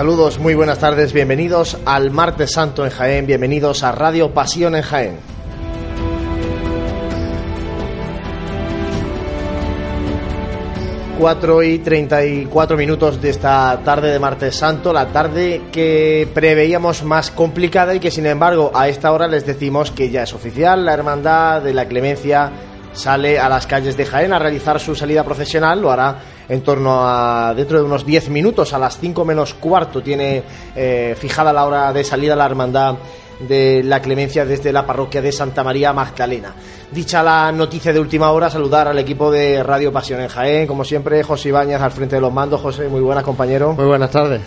Saludos, muy buenas tardes, bienvenidos al Martes Santo en Jaén, bienvenidos a Radio Pasión en Jaén. Cuatro y 34 minutos de esta tarde de Martes Santo, la tarde que preveíamos más complicada y que sin embargo a esta hora les decimos que ya es oficial, la Hermandad de la Clemencia sale a las calles de Jaén a realizar su salida profesional, lo hará en torno a dentro de unos 10 minutos, a las 5 menos cuarto, tiene eh, fijada la hora de salida la hermandad de la clemencia desde la parroquia de Santa María Magdalena. Dicha la noticia de última hora, saludar al equipo de Radio Pasión en Jaén, como siempre, José Ibáñez al frente de los mandos. José, muy buenas, compañero. Muy buenas tardes.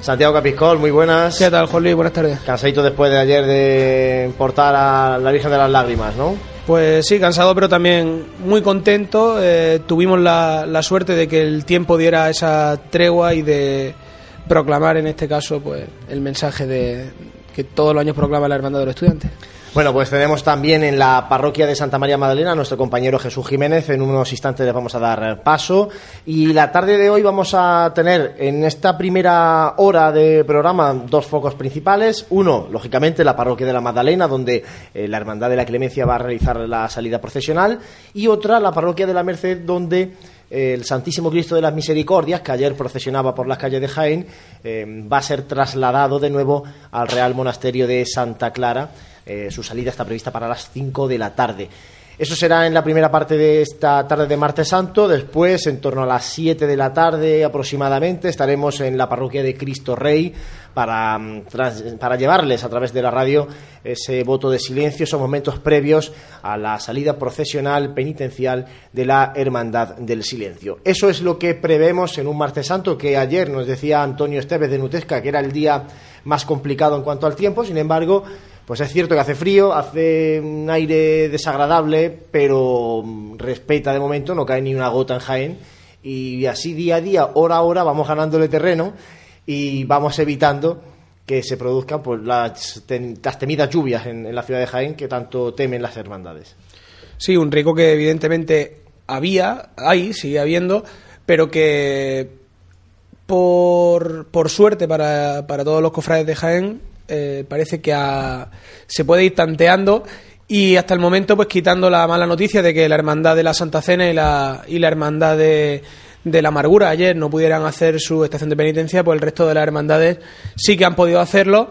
Santiago Capiscol, muy buenas. ¿Qué tal, Jolly? Buenas tardes. Cansadito después de ayer de portar a la Virgen de las Lágrimas, ¿no? Pues sí, cansado, pero también muy contento. Eh, tuvimos la, la, suerte de que el tiempo diera esa tregua y de proclamar, en este caso, pues el mensaje de que todos los años proclama la Hermandad de los Estudiantes. Bueno, pues tenemos también en la parroquia de Santa María Magdalena a nuestro compañero Jesús Jiménez. En unos instantes le vamos a dar paso. Y la tarde de hoy vamos a tener en esta primera hora de programa dos focos principales. Uno, lógicamente, la parroquia de la Magdalena, donde eh, la Hermandad de la Clemencia va a realizar la salida procesional. Y otra, la parroquia de la Merced, donde eh, el Santísimo Cristo de las Misericordias, que ayer procesionaba por las calles de Jaén, eh, va a ser trasladado de nuevo al Real Monasterio de Santa Clara. Eh, su salida está prevista para las 5 de la tarde. Eso será en la primera parte de esta tarde de Martes Santo. Después, en torno a las 7 de la tarde aproximadamente, estaremos en la parroquia de Cristo Rey para, para, llevarles a través de la radio ese voto de silencio, esos momentos previos a la salida procesional penitencial de la Hermandad del Silencio. Eso es lo que prevemos en un Martes Santo que ayer nos decía Antonio Esteves de Nutesca que era el día más complicado en cuanto al tiempo. Sin embargo, pues es cierto que hace frío, hace un aire desagradable, pero respeta de momento, no cae ni una gota en Jaén. Y así día a día, hora a hora, vamos ganándole terreno y vamos evitando que se produzcan pues, las, temidas lluvias en, la ciudad de Jaén que tanto temen las hermandades. Sí, un rico que evidentemente había, hay, sigue habiendo, pero que por, por suerte para, para todos los cofrades de Jaén eh, parece que se puede ir tanteando y hasta el momento pues quitando la mala noticia de que la hermandad de la Santa Cena y la, y la hermandad de, de la amargura ayer no pudieran hacer su estación de penitencia, pues el resto de las hermandades sí que han podido hacerlo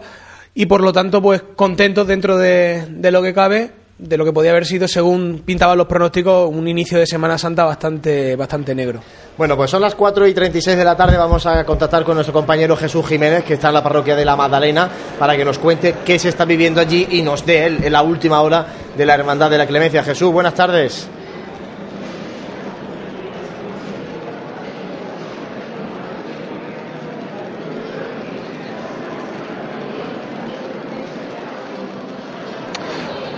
y por lo tanto pues contentos dentro de, de lo que cabe de lo que podía haber sido, según pintaban los pronósticos, un inicio de Semana Santa bastante, bastante negro. Bueno, pues son las 4 y 36 de la tarde. Vamos a contactar con nuestro compañero Jesús Jiménez, que está en la parroquia de la Magdalena, para que nos cuente qué se está viviendo allí y nos dé él en la última hora de la Hermandad de la Clemencia. Jesús, buenas tardes.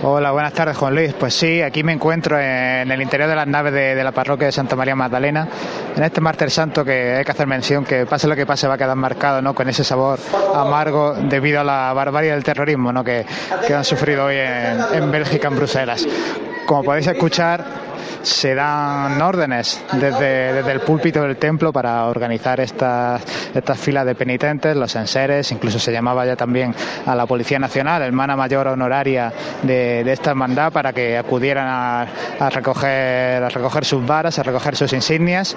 Hola, buenas tardes, Juan Luis. Pues sí, aquí me encuentro en el interior de las naves de, de, la parroquia de Santa María Magdalena, en este martes santo que hay que hacer mención que pase lo que pase va a quedar marcado ¿no? con ese sabor amargo debido a la barbarie del terrorismo ¿no? que, que han sufrido hoy en, en Bélgica, en Bruselas. Como podéis escuchar, se dan órdenes desde, desde, el púlpito del templo para organizar estas, estas filas de penitentes, los enseres, incluso se llamaba ya también a la Policía Nacional, hermana mayor honoraria de, de esta hermandad, para que acudieran a, a, recoger, a recoger sus varas, a recoger sus insignias.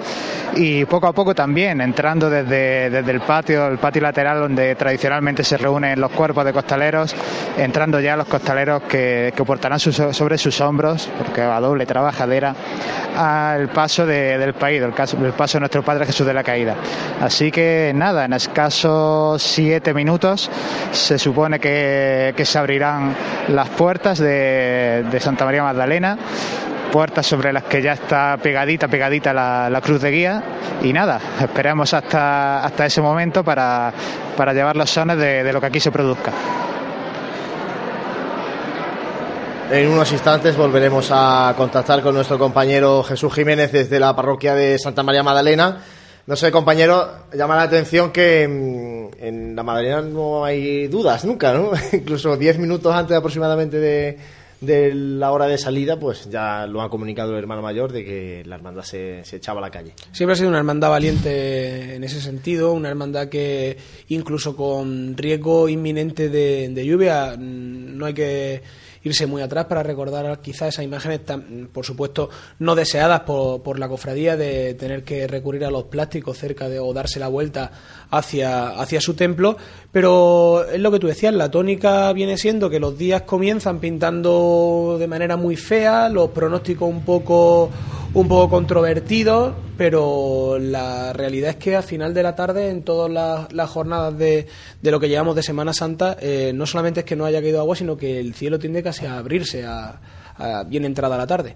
Y poco a poco también entrando desde, desde el patio, el patio lateral donde tradicionalmente se reúnen los cuerpos de costaleros, entrando ya los costaleros que, que portarán sus, sobre sus hombros, porque a doble trabajadera, al paso de, del país, el, caso, el paso de nuestro Padre Jesús de la Caída. Así que nada, en escasos siete minutos se supone que, se abrirán las puertas de, Santa María Magdalena. Puertas sobre las que ya está pegadita, pegadita la, cruz de guía. Y nada, esperamos hasta, hasta ese momento para, para llevar los sones de lo que aquí se produzca. En unos instantes volveremos a contactar con nuestro compañero Jesús Jiménez desde la parroquia de Santa María Magdalena. No sé, compañero, llama la atención que en la Magdalena no hay dudas nunca, ¿no? Incluso diez minutos antes aproximadamente de, la hora de salida, pues ya lo ha comunicado el hermano mayor de que la hermandad se, echaba a la calle. Siempre ha sido una hermandad valiente en ese sentido, una hermandad que incluso con riesgo inminente de lluvia, no hay que irse muy atrás para recordar quizás esas imágenes, tan, por supuesto, no deseadas por, por, la cofradía de tener que recurrir a los plásticos cerca de o darse la vuelta hacia, hacia su templo. Pero es lo que tú decías, la tónica viene siendo que los días comienzan pintando de manera muy fea, los pronósticos un poco un poco controvertido, pero la realidad es que a final de la tarde, en todas las, jornadas de, de, lo que llevamos de Semana Santa, eh, no solamente es que no haya caído agua, sino que el cielo tiende casi a abrirse a, bien entrada la tarde.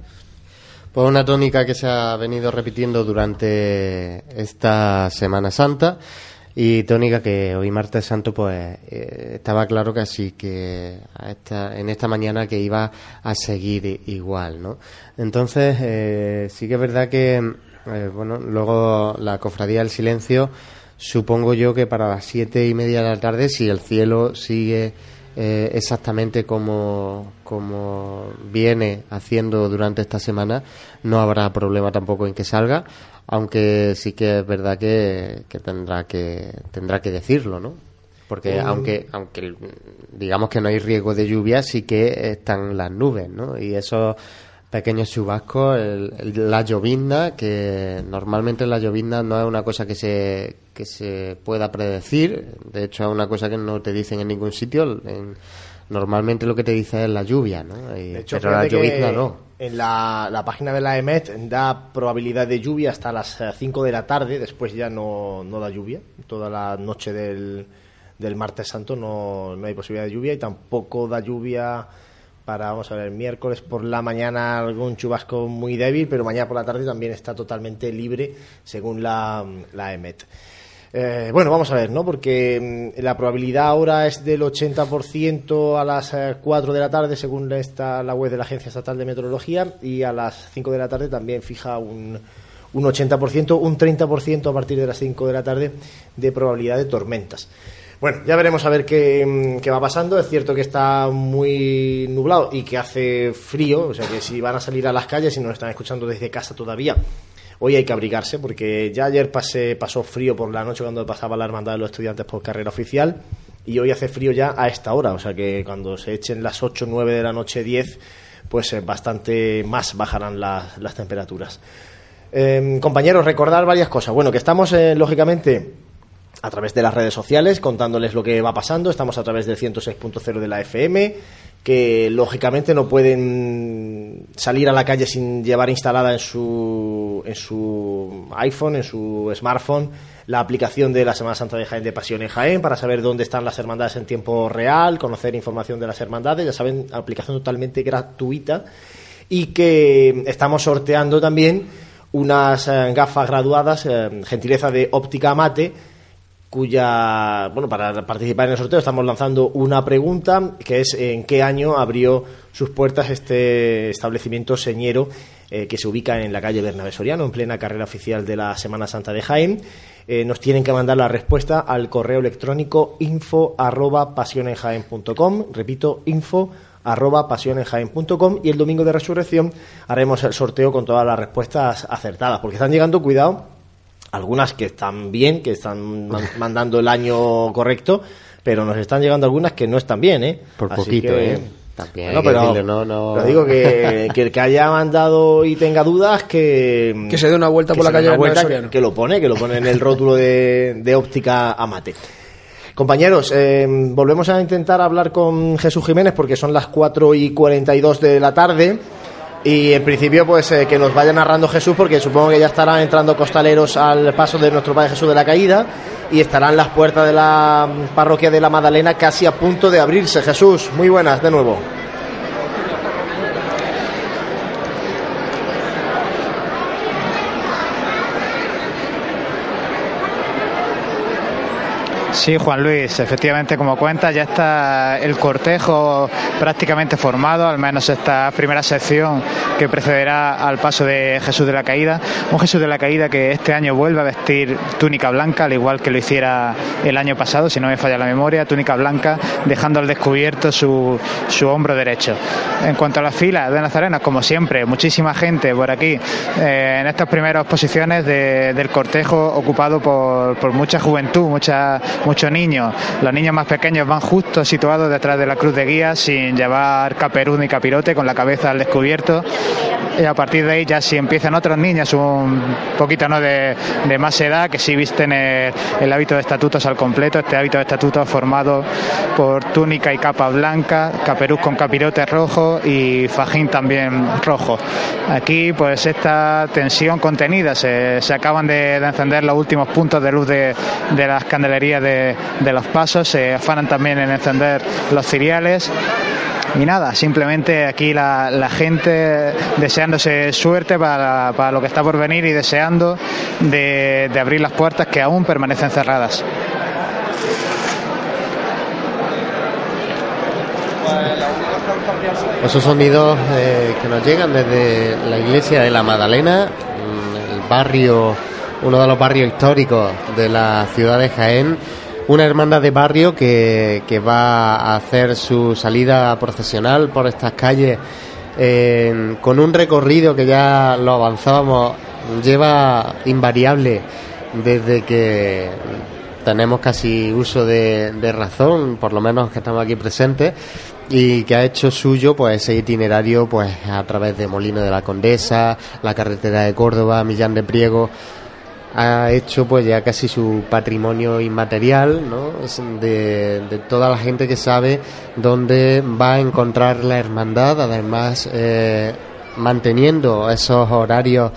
Pues una tónica que se ha venido repitiendo durante esta Semana Santa y tónica que hoy martes santo pues eh, estaba claro que así que en esta mañana que iba a seguir igual no entonces eh, sí que es verdad que eh, bueno luego la cofradía del silencio supongo yo que para las siete y media de la tarde si el cielo sigue exactamente como, como viene haciendo durante esta semana no habrá problema tampoco en que salga aunque sí que es verdad que, tendrá que tendrá que decirlo, ¿no? Porque aunque aunque digamos que no hay riesgo de lluvia, sí que están las nubes, ¿no? Y esos pequeños chubascos, la llovizna, que normalmente la llovizna no es una cosa que se que se pueda predecir, de hecho es una cosa que no te dicen en ningún sitio, normalmente lo que te dice es la lluvia, ¿no? pero la llovizna no en la, página de la EMET da probabilidad de lluvia hasta las 5 eh, de la tarde, después ya no, no da lluvia. Toda la noche del, del martes santo no, no, hay posibilidad de lluvia y tampoco da lluvia para, vamos a ver, miércoles por la mañana algún chubasco muy débil, pero mañana por la tarde también está totalmente libre según la, la EMET. Eh, bueno, vamos a ver, ¿no? Porque mm, la probabilidad ahora es del 80% a las 4 eh, de la tarde, según esta, la web de la Agencia Estatal de Meteorología, y a las 5 de la tarde también fija un, un 80%, un 30% a partir de las 5 de la tarde de probabilidad de tormentas. Bueno, ya veremos a ver qué, mm, qué, va pasando. Es cierto que está muy nublado y que hace frío, o sea que si van a salir a las calles y nos están escuchando desde casa todavía, hoy hay que abrigarse porque ya ayer pasé, pasó frío por la noche cuando pasaba la hermandad de los estudiantes por carrera oficial y hoy hace frío ya a esta hora, o sea que cuando se echen las 8, 9 de la noche, 10, pues eh, bastante más bajarán las, temperaturas. Em, compañeros, recordar varias cosas. Bueno, que estamos, eh, lógicamente, a través de las redes sociales contándoles lo que va pasando. Estamos a través del 106.0 de la FM que lógicamente no pueden salir a la calle sin llevar instalada en su, en su iPhone, en su smartphone, la aplicación de la Semana Santa de Jaén de Pasión en Jaén para saber dónde están las hermandades en tiempo real, conocer información de las hermandades, ya saben, aplicación totalmente gratuita y que estamos sorteando también unas eh, gafas graduadas, eh, gentileza de óptica mate, cuya, bueno, para participar en el sorteo estamos lanzando una pregunta que es en qué año abrió sus puertas este establecimiento señero eh, que se ubica en la calle Bernabé Soriano, en plena carrera oficial de la Semana Santa de Jaén. Eh, nos tienen que mandar la respuesta al correo electrónico info arroba repito, info arroba y el domingo de resurrección haremos el sorteo con todas las respuestas acertadas, porque están llegando, cuidado, algunas que están bien, que están mandando el año correcto, pero nos están llegando algunas que no están bien, ¿eh? Por poquito, ¿eh? También, no, pero, no, no... digo que, que, el que haya mandado y tenga dudas que que se dé una vuelta por la calle vuelta, que, lo pone que lo pone en el rótulo de, de óptica amate Compañeros, eh, volvemos a intentar hablar con Jesús Jiménez porque son las 4 y 42 de la tarde. Y en principio, pues eh, que nos vaya narrando Jesús, porque supongo que ya estarán entrando costaleros al paso de nuestro Padre Jesús de la Caída y estarán las puertas de la parroquia de la Madalena casi a punto de abrirse. Jesús, muy buenas de nuevo. Sí, Juan Luis, efectivamente, como cuenta, ya está el cortejo prácticamente formado, al menos esta primera sección que precederá al paso de Jesús de la Caída. Un Jesús de la Caída que este año vuelve a vestir túnica blanca, al igual que lo hiciera el año pasado, si no me falla la memoria, túnica blanca, dejando al descubierto su, su hombro derecho. En cuanto a la fila de Nazarena, como siempre, muchísima gente por aquí, eh, en estas primeras posiciones del cortejo ocupado por, por mucha juventud, mucha muchos niños. Los niños más pequeños van justo situados detrás de la cruz de guía sin llevar caperuz ni capirote, con la cabeza al descubierto. Y a partir de ahí ya si empiezan otros niños un poquito ¿no? de, más edad que sí visten el, hábito de estatutos al completo, este hábito de estatutos formado por túnica y capa blanca, caperuz con capirote rojo y fajín también rojo. Aquí pues esta tensión contenida, se, acaban de, encender los últimos puntos de luz de, de las candelerías de de, los pasos, se afanan también en encender los ciriales. Y nada, simplemente aquí la, gente deseándose suerte para, para, lo que está por venir y deseando de, abrir las puertas que aún permanecen cerradas. Esos sonidos eh, que nos llegan desde la iglesia de la Magdalena, mm, el barrio, uno de los barrios históricos de la ciudad de Jaén, una hermandad de barrio que, va a hacer su salida procesional por estas calles con un recorrido que ya lo avanzábamos, lleva invariable desde que tenemos casi uso de, de, razón, por lo menos que estamos aquí presentes, y que ha hecho suyo pues ese itinerario pues a través de Molino de la Condesa, la carretera de Córdoba, Millán de Priego, ha hecho pues ya casi su patrimonio inmaterial, ¿no? De, toda la gente que sabe dónde va a encontrar la hermandad, además eh, manteniendo esos horarios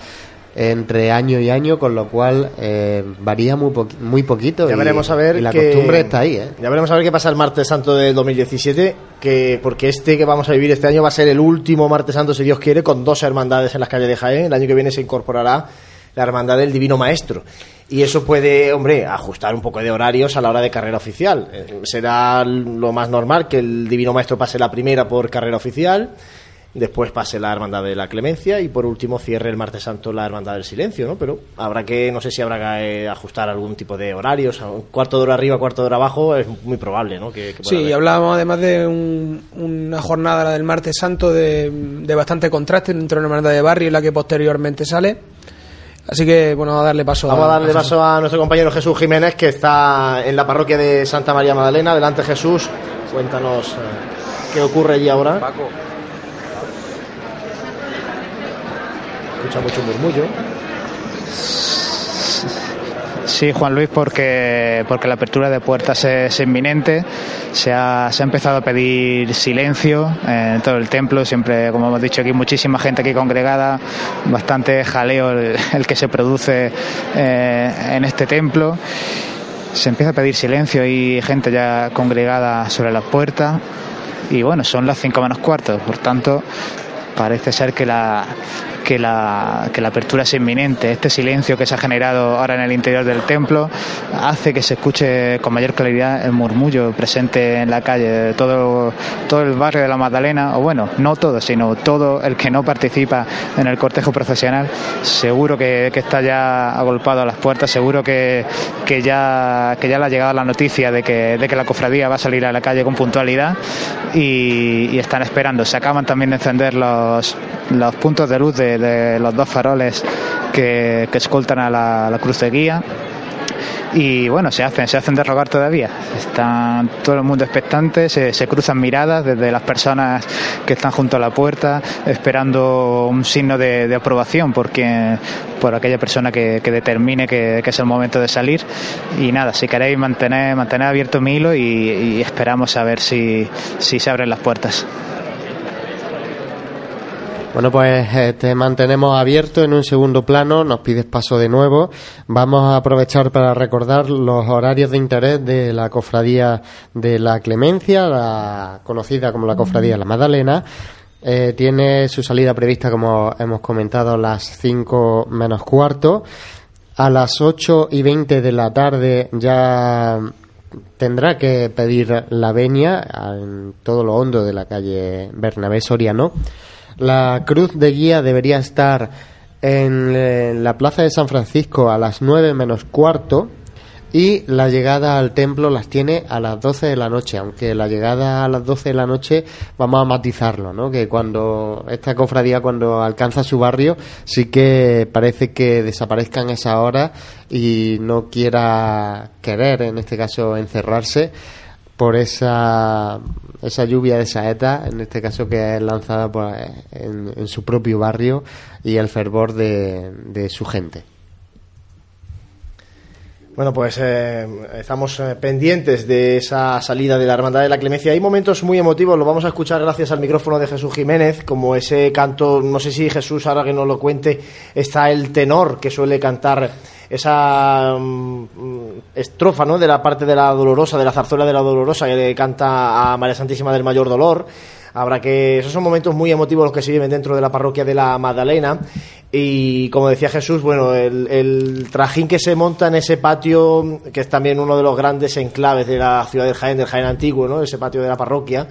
entre año y año, con lo cual eh, varía muy, muy poquito. Ya veremos a ver. la costumbre está ahí. ¿eh? Ya veremos a ver qué pasa el martes santo del 2017, que porque este que vamos a vivir este año va a ser el último martes santo, si Dios quiere, con dos hermandades en las calles de Jaén. El año que viene se incorporará la Hermandad del Divino Maestro. Y eso puede, hombre, ajustar un poco de horarios a la hora de carrera oficial. Eh, será lo más normal que el Divino Maestro pase la primera por carrera oficial, después pase la Hermandad de la Clemencia y por último cierre el martes santo la Hermandad del Silencio, ¿no? Pero habrá que, no sé si habrá que ajustar algún tipo de horarios, un cuarto de hora arriba, cuarto de hora abajo, es muy probable, ¿no? Que, sí, hablábamos además de una jornada del martes santo de, de bastante contraste dentro de una hermandad de barrio, en la que posteriormente sale Así que, bueno, vamos a darle paso Vamos a, darle paso a nuestro compañero Jesús Jiménez, que está en la parroquia de Santa María Magdalena. Adelante, Jesús. Cuéntanos eh, qué ocurre allí ahora. Paco. Escucha mucho murmullo. Sí, Juan Luis, porque, porque la apertura de puertas es, inminente. Se ha, se ha, empezado a pedir silencio en todo el templo. Siempre, como hemos dicho aquí, muchísima gente aquí congregada. Bastante jaleo el, que se produce eh, en este templo. Se empieza a pedir silencio y gente ya congregada sobre las puertas. Y bueno, son las cinco menos cuarto. Por tanto, parece ser que la, que la, que la apertura es inminente. Este silencio que se ha generado ahora en el interior del templo hace que se escuche con mayor claridad el murmullo presente en la calle todo, todo el barrio de la Magdalena, o bueno, no todo, sino todo el que no participa en el cortejo profesional, seguro que, está ya agolpado a las puertas, seguro que, que, ya, que ya le ha llegado la noticia de que, de que la cofradía va a salir a la calle con puntualidad y, están esperando. Se acaban también de encender los, los puntos de luz de de, los dos faroles que, escoltan a la, cruz de guía y bueno, se hacen, se hacen derrogar todavía. Están todo el mundo expectante, se, cruzan miradas desde las personas que están junto a la puerta, esperando un signo de, aprobación por, por aquella persona que, determine que, es el momento de salir. Y nada, si queréis mantener, mantener abierto mi hilo y, esperamos a ver si, si se abren las puertas. Bueno, pues eh, te mantenemos abierto en un segundo plano, nos pides paso de nuevo. Vamos a aprovechar para recordar los horarios de interés de la cofradía de la Clemencia, la conocida como la cofradía La Magdalena. Eh, tiene su salida prevista, como hemos comentado, a las 5 menos cuarto. A las 8 y 20 de la tarde ya tendrá que pedir la venia en todo lo hondo de la calle Bernabé Soriano. La cruz de guía debería estar en la plaza de San Francisco a las 9 menos cuarto y la llegada al templo las tiene a las 12 de la noche, aunque la llegada a las 12 de la noche vamos a matizarlo, ¿no? Que cuando esta cofradía cuando alcanza su barrio sí que parece que desaparezca en esa hora y no quiera querer, en este caso, encerrarse por esa, esa lluvia de saeta, en este caso que es lanzada en, su propio barrio y el fervor de su gente. Bueno, pues eh, estamos eh, pendientes de esa salida de la Hermandad de la Clemencia. Hay momentos muy emotivos, lo vamos a escuchar gracias al micrófono de Jesús Jiménez, como ese canto, no sé si Jesús, ahora que nos lo cuente, está el tenor que suele cantar esa mm, estrofa ¿no? de la parte de la dolorosa, de la zarzuela de la dolorosa, que le canta a María Santísima del Mayor Dolor. Habrá que. Esos son momentos muy emotivos los que se viven dentro de la parroquia de la Magdalena. Y como decía Jesús, bueno, el, trajín que se monta en ese patio, que es también uno de los grandes enclaves de la ciudad del Jaén, del Jaén antiguo, ¿no? Ese patio de la parroquia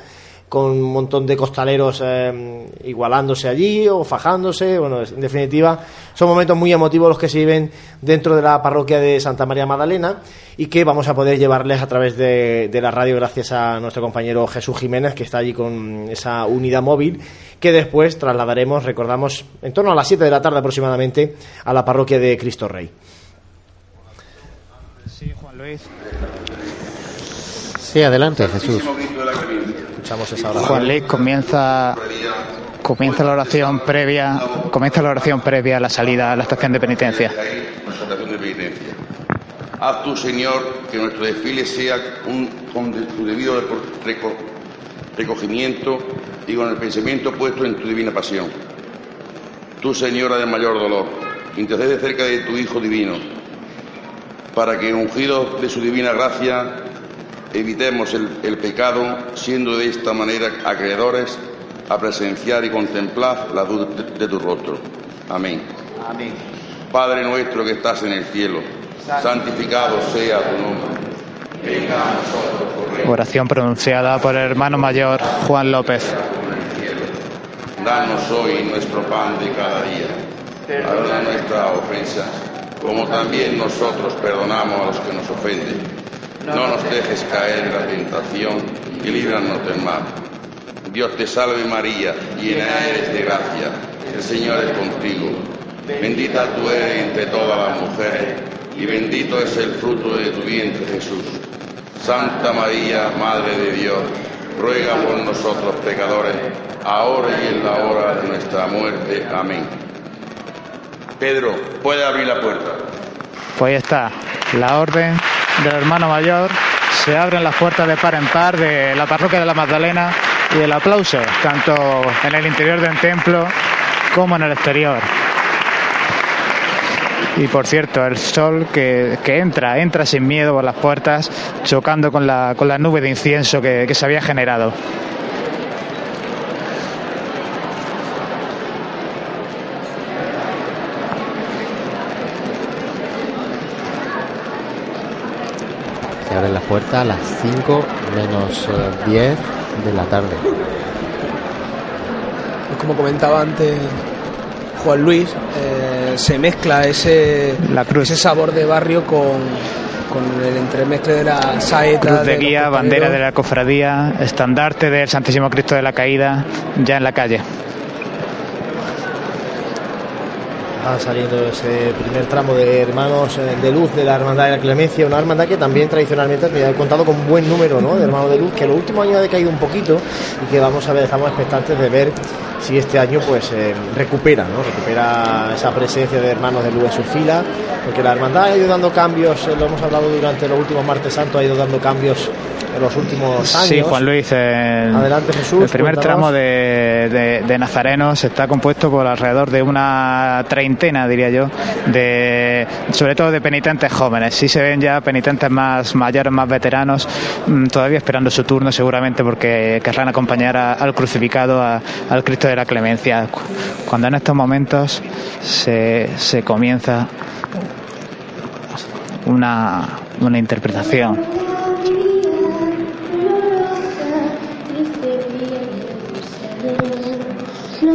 con un montón de costaleros eh, igualándose allí o fajándose. Bueno, en definitiva, son momentos muy emotivos los que se viven dentro de la parroquia de Santa María Magdalena y que vamos a poder llevarles a través de, la radio gracias a nuestro compañero Jesús Jiménez, que está allí con esa unidad móvil, que después trasladaremos, recordamos, en torno a las 7 de la tarde aproximadamente, a la parroquia de Cristo Rey. Sí, Juan Luis. Sí, adelante, Jesús. Juan Luis comienza comienza la oración previa comienza la oración previa a la salida a la estación de penitencia. Haz tú, Señor, que nuestro desfile sea un, con tu debido recogimiento y con el pensamiento puesto en tu divina pasión. Tú, Señora del mayor dolor, intercede cerca de tu Hijo divino, para que, ungido de su divina gracia, evitemos el, pecado, siendo de esta manera acreedores a presenciar y contemplar la luz de, tu rostro. Amén. Amén. Padre nuestro que estás en el cielo, santificado sea tu nombre. Venga a nosotros Oración pronunciada por el hermano mayor Juan López. Danos hoy nuestro pan de cada día. Perdona nuestras ofensas, como también nosotros perdonamos a los que nos ofenden no nos dejes caer en la tentación y líbranos del mal. Dios te salve María, llena eres de gracia, el Señor es contigo. Bendita tú eres entre todas las mujeres y bendito es el fruto de tu vientre Jesús. Santa María, Madre de Dios, ruega por nosotros pecadores, ahora y en la hora de nuestra muerte. Amén. Pedro, puede abrir la puerta. Pues está, la orden del hermano mayor, se abren las puertas de par en par de la parroquia de la Magdalena y el aplauso, tanto en el interior del templo como en el exterior. Y por cierto, el sol que, entra, entra sin miedo por las puertas, chocando con la, con la nube de incienso que se había generado. Abren las puertas a las 5 menos 10 eh, de la tarde. Pues como comentaba antes Juan Luis, eh, se mezcla ese, ese sabor de barrio con, con el entremestre de la saeta. Cruz de, guía, bandera de la cofradía, estandarte del Santísimo Cristo de la Caída, ya en la calle. Va saliendo ese primer tramo de hermanos eh, de luz de la Hermandad de la Clemencia, una hermandad que también tradicionalmente ha contado con un buen número ¿no? de hermanos de luz, que los últimos años ha decaído un poquito y que vamos a ver, estamos expectantes de ver si este año pues eh, recupera, ¿no? recupera esa presencia de hermanos de luz en su fila, porque la hermandad ha ido dando cambios, eh, lo hemos hablado durante los últimos martes santos, ha ido dando cambios en los últimos años. Sí, Juan Luis. Adelante, Jesús. El primer tramo de, de, Nazarenos está compuesto por alrededor de una treintena, diría yo, de sobre todo de penitentes jóvenes. Sí se ven ya penitentes más mayores, más veteranos, mm, todavía esperando su turno, seguramente porque querrán acompañar al crucificado, al Cristo de la Clemencia. Cuando en estos momentos se, se comienza una, una interpretación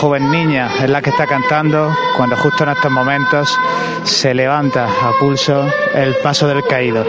joven niña es la que está cantando cuando justo en estos momentos se levanta a pulso el paso del caído.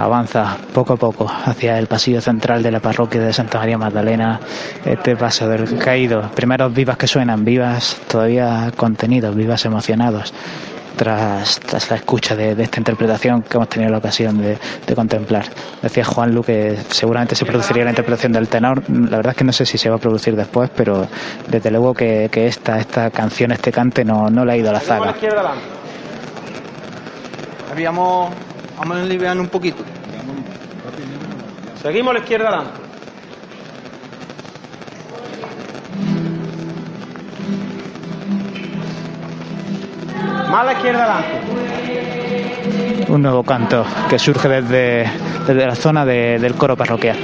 Avanza poco a poco hacia el pasillo central de la parroquia de Santa María Magdalena. Este paso del caído, primeros vivas que suenan, vivas todavía contenidos, vivas emocionados. Tras, la escucha de, esta interpretación que hemos tenido la ocasión de, contemplar. Decía Juan Lu que seguramente se produciría la interpretación del tenor. La verdad es que no sé si se va a producir después, pero desde luego que, esta, esta canción, este cante, no, no le ha ido a la zaga. Habíamos Vamos a aliviar un poquito. Seguimos a la izquierda adelante. Más a la izquierda adelante. Un nuevo canto que surge desde, desde la zona del coro parroquial.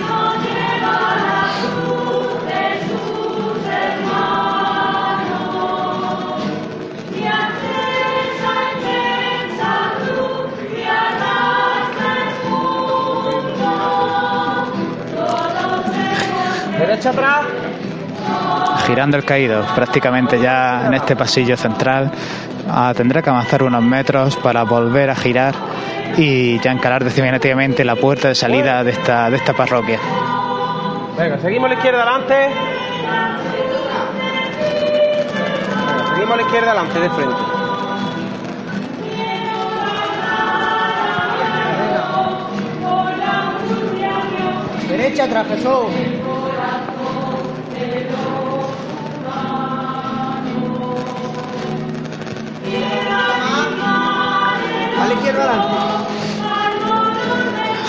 Girando el caído, prácticamente ya en este pasillo central, ah, tendrá que avanzar unos metros para volver a girar y ya encarar definitivamente la puerta de salida de esta, de esta parroquia. Venga, seguimos a la izquierda adelante. seguimos a la izquierda adelante, de frente. Derecha atrás, Jesús.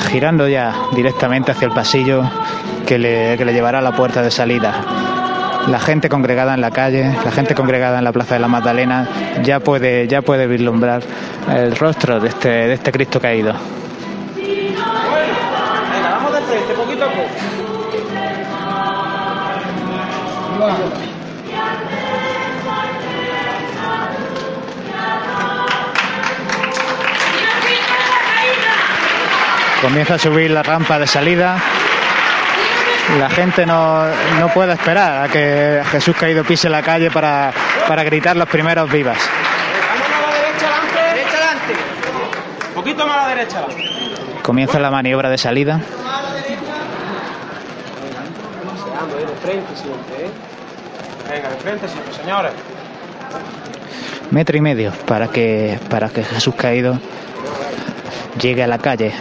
Girando ya directamente hacia el pasillo que le, que le llevará a la puerta de salida. La gente congregada en la calle, la gente congregada en la Plaza de la Magdalena, ya puede, ya puede vislumbrar el rostro de este, de este Cristo caído. Venga, vamos de frente, poquito a poco. Comienza a subir la rampa de salida. La gente no, no puede esperar a que Jesús Caído pise la calle para, para gritar los primeros vivas. Poquito más a la derecha Comienza la maniobra de salida. Venga, de frente siempre, señores. Metro y medio para que, para que Jesús Caído llegue a la calle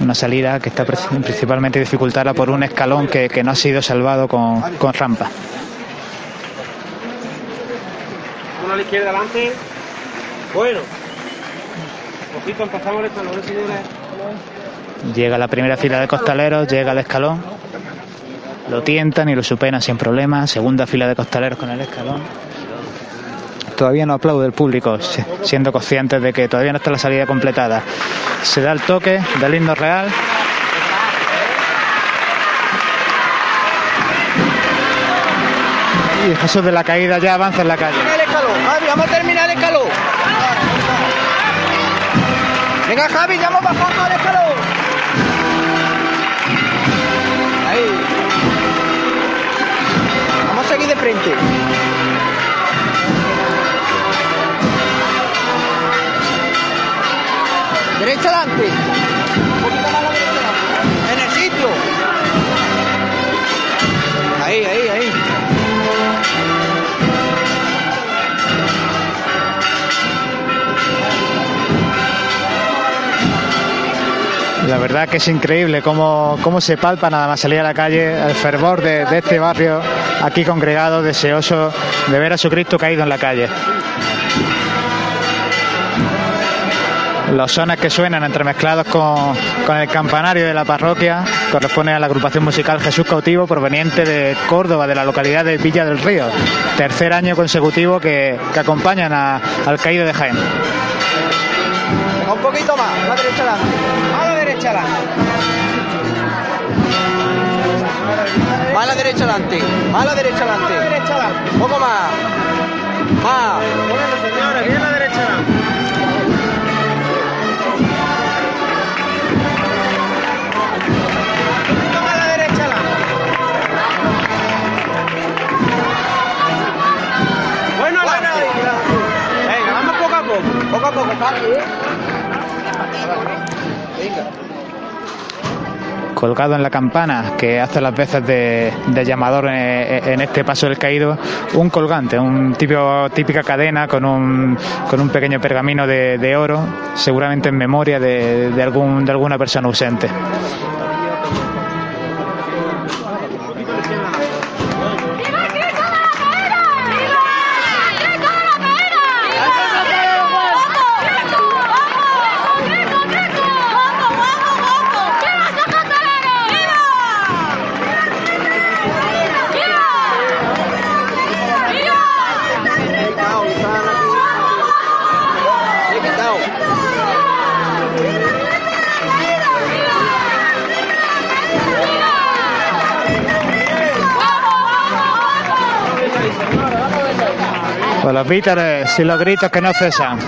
una salida que está principalmente dificultada por un escalón que, no ha sido salvado con, rampa. Uno a la izquierda adelante. Bueno. Poquito empezamos el escalón, señores. Llega la primera fila de costaleros, llega el escalón. Lo tientan y lo superan sin problema. Segunda fila de costaleros con el escalón todavía no aplaude el público, siendo conscientes de que todavía no está la salida completada. Se da el toque del himno real. Y Jesús de la caída ya avanza en la calle. vamos a terminar el escalón. Venga, Javi, ya hemos bajado el escalón. Ahí. Vamos a seguir de frente. Derecha adelante. En el sitio. Ahí, ahí, ahí. La verdad que es increíble cómo, cómo, se palpa nada más salir a la calle el fervor de, de este barrio aquí congregado, deseoso de ver a su Cristo caído en la calle. Los sones que suenan entremezclados con, con, el campanario de la parroquia corresponden a la agrupación musical Jesús Cautivo proveniente de Córdoba, de la localidad de Villa del Río. Tercer año consecutivo que, que acompañan a, al caído de Jaén. Un poquito más, a la derecha adelante. A la derecha adelante. Más a la derecha adelante. Más a la derecha adelante. Un poco más. Más. señores, bien a la derecha adelante. Colgado en la campana que hace las veces de, llamador en, este paso del caído, un colgante, un tipo, típica cadena con un, con un pequeño pergamino de, oro, seguramente en memoria de, algún, de alguna persona ausente. Los vítores y los gritos que no cesan.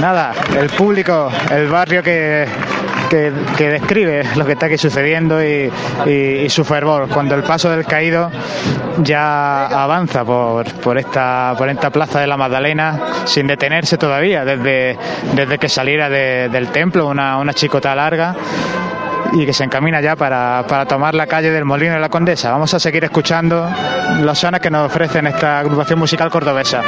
Nada, el público, el barrio que, que, describe lo que está aquí sucediendo y, y, su fervor cuando el paso del caído ya avanza por, por, esta, por esta plaza de la Magdalena sin detenerse todavía desde, desde que saliera de, del templo una, una chicota larga y que se encamina ya para, para, tomar la calle del Molino de la Condesa. Vamos a seguir escuchando los sones que nos ofrecen esta agrupación musical cordobesa.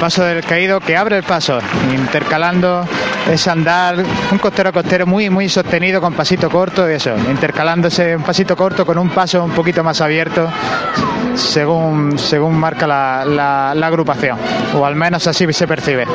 Paso del caído que abre el paso, intercalando ese andar, un costero a costero muy, muy sostenido con pasito corto y eso, intercalándose un pasito corto con un paso un poquito más abierto según, según marca la, la, la agrupación, o al menos así se percibe.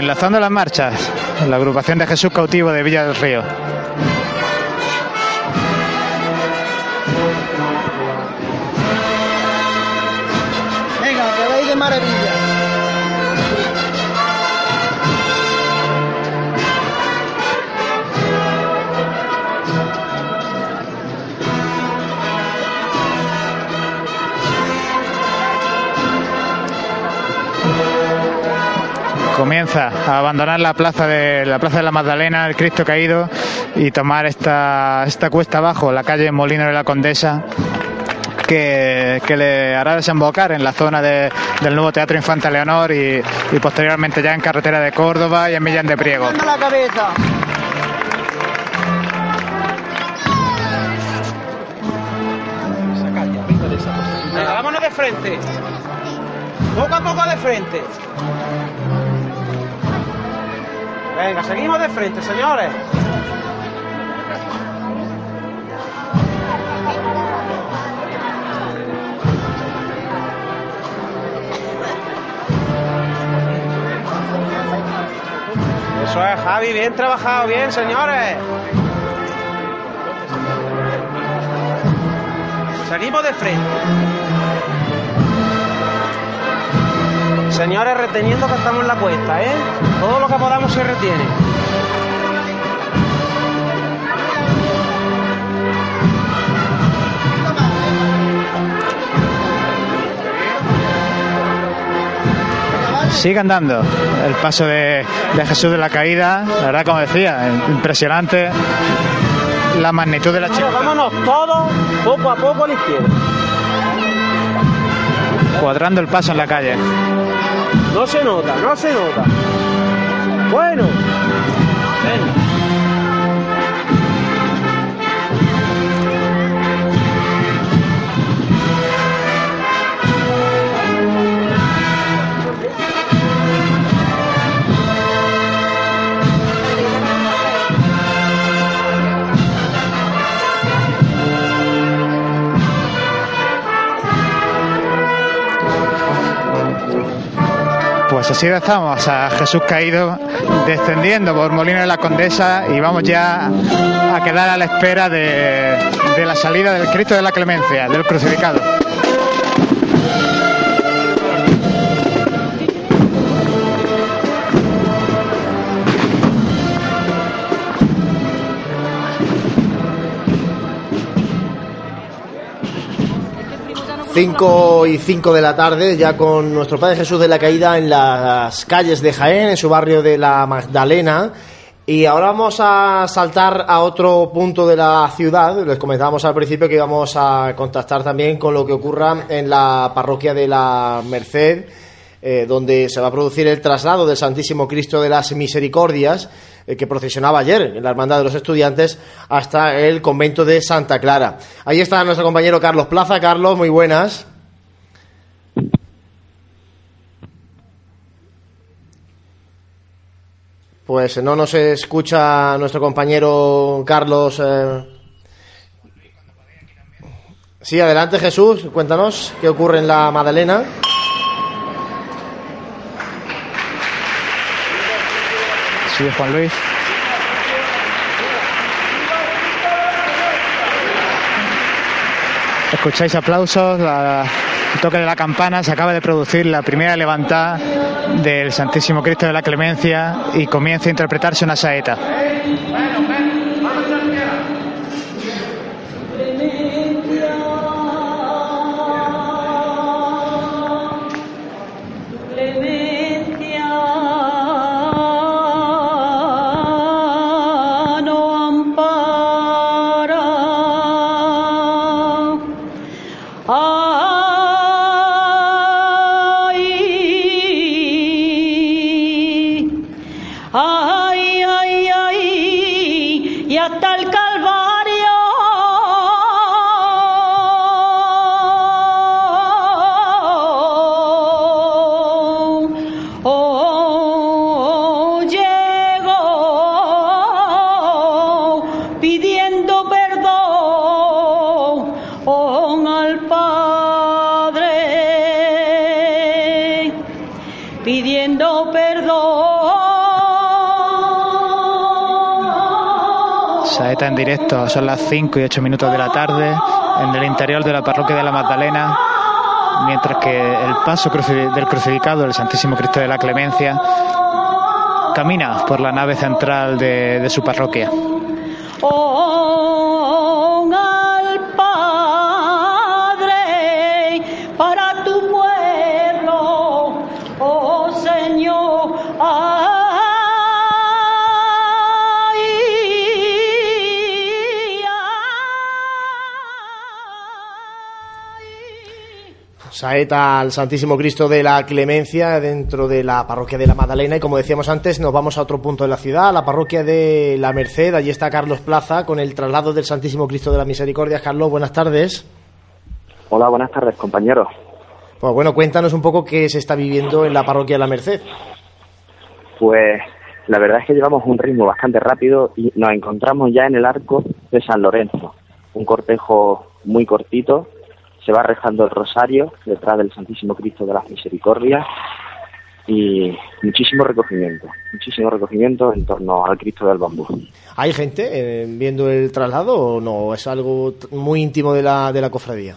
Enlazando las marchas, la agrupación de Jesús Cautivo de Villa del Río. Venga, que veis de maravilla. Comienza a abandonar la plaza de la plaza de la Magdalena, el Cristo caído y tomar esta, esta cuesta abajo, la calle Molino de la Condesa, que, que le hará desembocar en la zona de- del nuevo Teatro Infanta Leonor y, posteriormente ya en carretera de Córdoba y en Millán de Priego. vámonos de frente. Poco a poco de frente. Venga, seguimos de frente, señores. Eso es, Javi, bien trabajado, bien, señores. Seguimos de frente. Señores, reteniendo que estamos en la cuesta, ¿eh? Todo lo que podamos se retiene. Sigue andando el paso de, de Jesús de la Caída, la verdad, como decía, impresionante la magnitud de la chica. vámonos todos poco a poco a la izquierda. Cuadrando el paso en la calle. No se nota, no se nota. Bueno. Venga. Así estamos a Jesús caído descendiendo por Molino de la Condesa y vamos ya a quedar a la espera de, de la salida del Cristo de la Clemencia, del crucificado. Cinco y cinco de la tarde, ya con nuestro Padre Jesús de la Caída en las calles de Jaén, en su barrio de la Magdalena. Y ahora vamos a saltar a otro punto de la ciudad. Les comentábamos al principio que íbamos a contactar también con lo que ocurra en la parroquia de la Merced, eh, donde se va a producir el traslado del Santísimo Cristo de las Misericordias, eh, que procesionaba ayer en la Hermandad de los Estudiantes hasta el convento de Santa Clara. Ahí está nuestro compañero Carlos Plaza. Carlos, muy buenas. Pues no nos escucha nuestro compañero Carlos. eh. Sí, adelante Jesús, cuéntanos qué ocurre en la Madalena. Juan Luis. Escucháis aplausos, la- el toque de la campana, se acaba de producir la primera levantada del Santísimo Cristo de la Clemencia y comienza a interpretarse una saeta. Directo, son las 5 y 8 minutos de la tarde en el interior de la parroquia de la Magdalena, mientras que el paso del crucificado del Santísimo Cristo de la Clemencia camina por la nave central de su parroquia. Saeta al Santísimo Cristo de la Clemencia dentro de la parroquia de la Magdalena y como decíamos antes nos vamos a otro punto de la ciudad, a la parroquia de la Merced, allí está Carlos Plaza con el traslado del Santísimo Cristo de la Misericordia. Carlos, buenas tardes. Hola, buenas tardes compañeros. Pues bueno, cuéntanos un poco qué se está viviendo en la parroquia de la Merced. Pues la verdad es que llevamos un ritmo bastante rápido y nos encontramos ya en el arco de San Lorenzo, un cortejo muy cortito se va rezando el rosario detrás del Santísimo Cristo de las Misericordias y muchísimo recogimiento, muchísimo recogimiento en torno al Cristo del Bambú. ¿Hay gente eh, viendo el traslado o no? ¿Es algo muy íntimo de la, de la cofradía?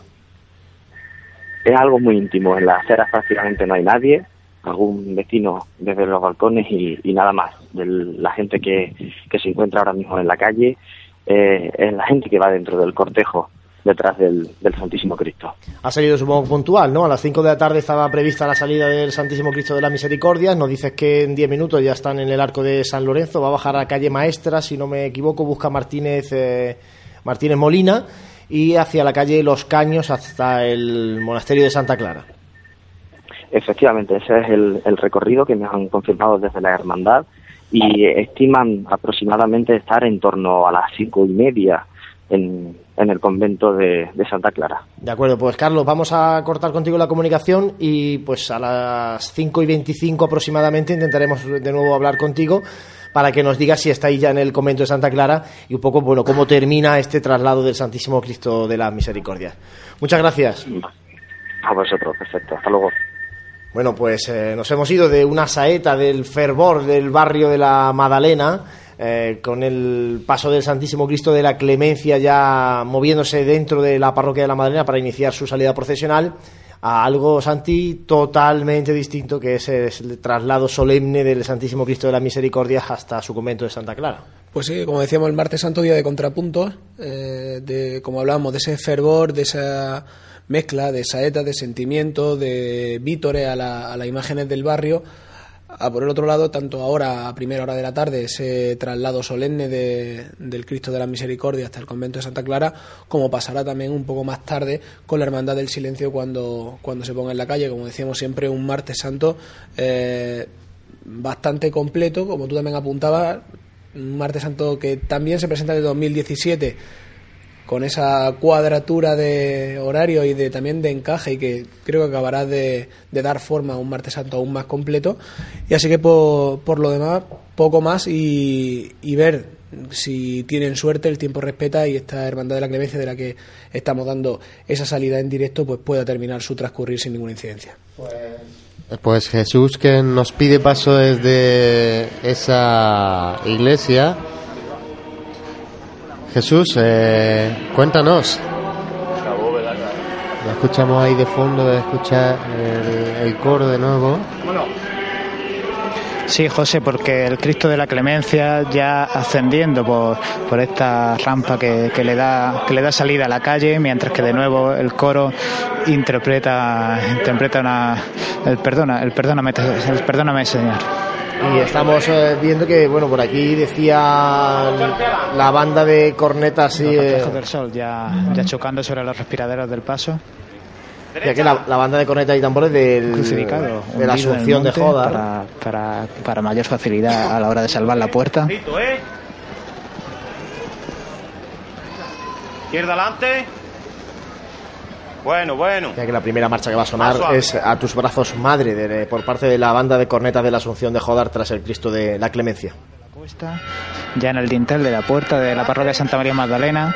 Es algo muy íntimo, en las aceras prácticamente no hay nadie, algún vecino desde los balcones y, nada más. De la gente que, que, se encuentra ahora mismo en la calle eh, es la gente que va dentro del cortejo detrás del, Santísimo Cristo. Ha salido, supongo, puntual, ¿no? A las 5 de la tarde estaba prevista la salida del Santísimo Cristo de la Misericordia. Nos dices que en 10 minutos ya están en el arco de San Lorenzo. Va a bajar a la calle Maestra, si no me equivoco, busca Martínez, eh, Martínez Molina y hacia la calle Los Caños hasta el monasterio de Santa Clara. Efectivamente, ese es el, el recorrido que me han confirmado desde la Hermandad y estiman aproximadamente estar en torno a las cinco y media en, en el convento de, Santa Clara. De acuerdo, pues Carlos, vamos a cortar contigo la comunicación y pues a las 5 y 25 aproximadamente intentaremos de nuevo hablar contigo para que nos digas si estáis ya en el convento de Santa Clara y un poco, bueno, cómo termina este traslado del Santísimo Cristo de la Misericordia. Muchas gracias. A vosotros, perfecto. Hasta luego. Bueno, pues eh, nos hemos ido de una saeta del fervor del barrio de la Madalena eh, con el paso del Santísimo Cristo de la Clemencia ya moviéndose dentro de la parroquia de la Madalena para iniciar su salida procesional, a algo, Santi, totalmente distinto, que es el traslado solemne del Santísimo Cristo de la Misericordia hasta su convento de Santa Clara. Pues sí, como decíamos, el martes santo, día de contrapunto, eh, de, como hablábamos, de ese fervor, de esa mezcla de saeta, de sentimiento, de vítores a, la, a las imágenes del barrio, a por el otro lado, tanto ahora a primera hora de la tarde, ese traslado solemne de, del Cristo de la Misericordia hasta el convento de Santa Clara, como pasará también un poco más tarde con la Hermandad del Silencio cuando, cuando se ponga en la calle, como decíamos siempre, un martes santo eh, bastante completo, como tú también apuntabas, un martes santo que también se presenta desde 2017 con esa cuadratura de horario y de también de encaje y que creo que acabará de, dar forma a un martes santo aún más completo. Y así que por, lo demás poco más y, ver si tienen suerte el tiempo respeta y esta hermandad de la clemencia de la que estamos dando esa salida en directo pues pueda terminar su transcurrir sin ninguna incidencia. Pues, pues Jesús que nos pide paso desde esa iglesia Jesús, eh, cuéntanos. Lo escuchamos ahí de fondo, de escuchar el, coro de nuevo. Sí, José, porque el Cristo de la Clemencia ya ascendiendo por, por esta rampa que, que, le da, que le da salida a la calle, mientras que de nuevo el coro interpreta, interpreta una, el perdona, el perdóname, el perdóname, Señor. Y estamos eh, viendo que, bueno, por aquí decía la banda de cornetas y... Eh, del sol ya, ya chocando sobre los respiraderos del paso. Ya que la, banda de cornetas y tambores del, de la Asunción de Joda. Para, para, para mayor facilidad a la hora de salvar la puerta. Izquierda adelante. Bueno, bueno. Ya que la primera marcha que va a sonar es A tus brazos, madre, por parte de la banda de cornetas de la Asunción de Jodar tras el Cristo de la Clemencia. Ya en el dintel de la puerta de la parroquia de Santa María Magdalena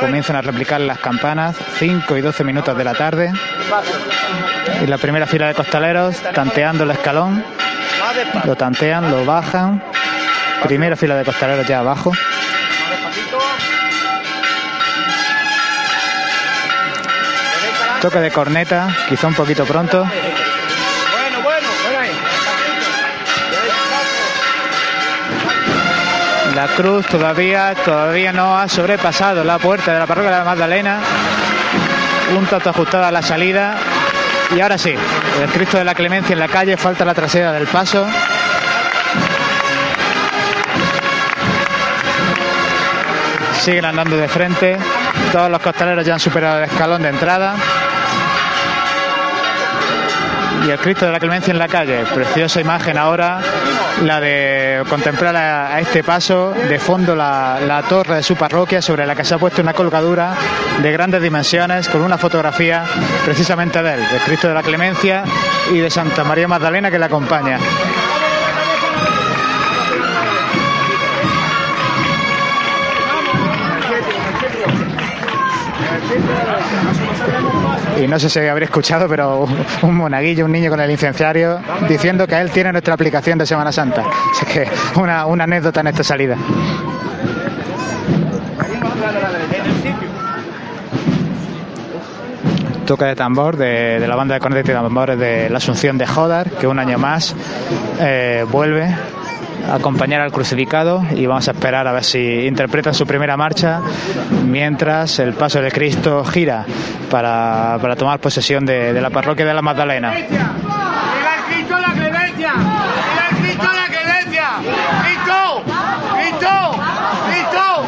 comienzan a replicar las campanas, 5 y 12 minutos de la tarde. Y la primera fila de costaleros tanteando el escalón, lo tantean, lo bajan. Primera fila de costaleros ya abajo. Toque de corneta, quizá un poquito pronto. Bueno, bueno, La cruz todavía, todavía no ha sobrepasado la puerta de la parroquia de la Magdalena. Un tanto ajustada a la salida. Y ahora sí, el Cristo de la Clemencia en la calle, falta la trasera del paso. Siguen andando de frente. Todos los costaleros ya han superado el escalón de entrada. Y el Cristo de la Clemencia en la calle. Preciosa imagen ahora, la de contemplar a, este paso, de fondo la, la torre de su parroquia sobre la que se ha puesto una colgadura de grandes dimensiones con una fotografía precisamente de él, del Cristo de la Clemencia y de Santa María Magdalena que le acompaña. Y no sé si habría escuchado, pero un- monaguillo, un niño con el licenciario, diciendo que él tiene nuestra aplicación de Semana Santa. Así que una, anécdota en esta salida. Toque de tambor de, de la banda de cornetas y tambores de la Asunción de Jodar, que un año más eh, vuelve a acompañar al crucificado y vamos a esperar a ver si interpretan su primera marcha mientras el paso de Cristo gira para, para tomar posesión de, de la parroquia de la Magdalena. ¡Viva el Cristo de la clemencia! ¡Viva el Cristo de la clemencia! ¡Cristo! ¡Cristo! ¡Cristo!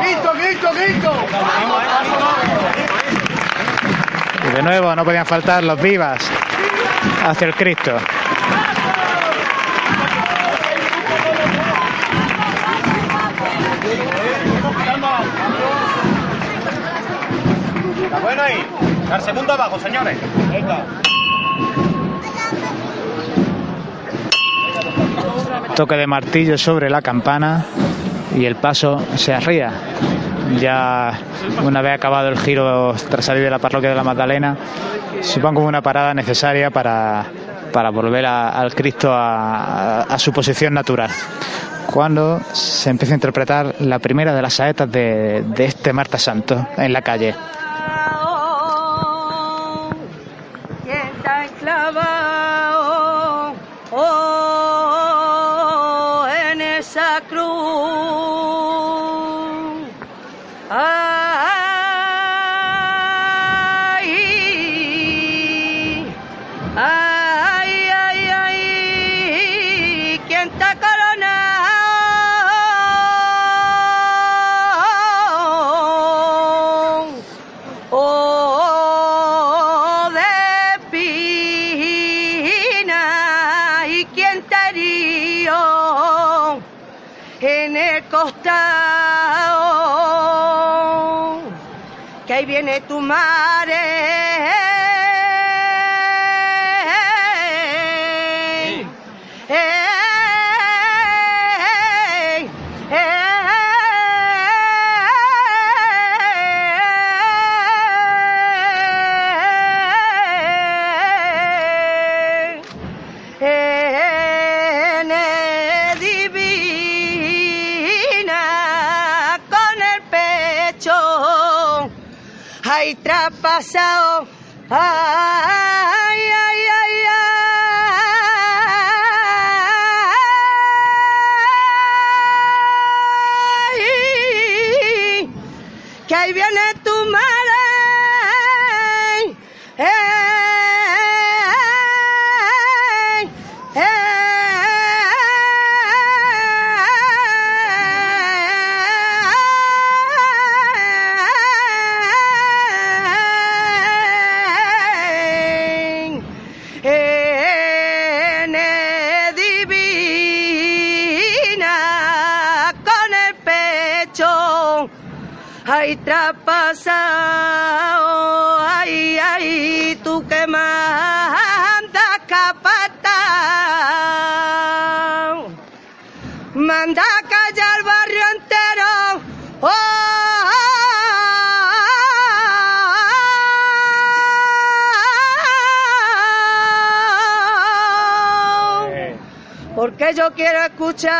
¡Cristo, Cristo, Cristo! Y de nuevo no podían faltar los vivas hacia el Cristo. Al segundo abajo, señores. Venga. Toque de martillo sobre la campana y el paso se arría. Ya una vez acabado el giro tras salir de la parroquia de la Magdalena, supongo una parada necesaria para, para volver a- al Cristo a, a- a su posición natural. Cuando se empieza a interpretar la primera de las saetas de, de este Marta Santo en la calle. Ahí So, ah. Yo quiero escuchar.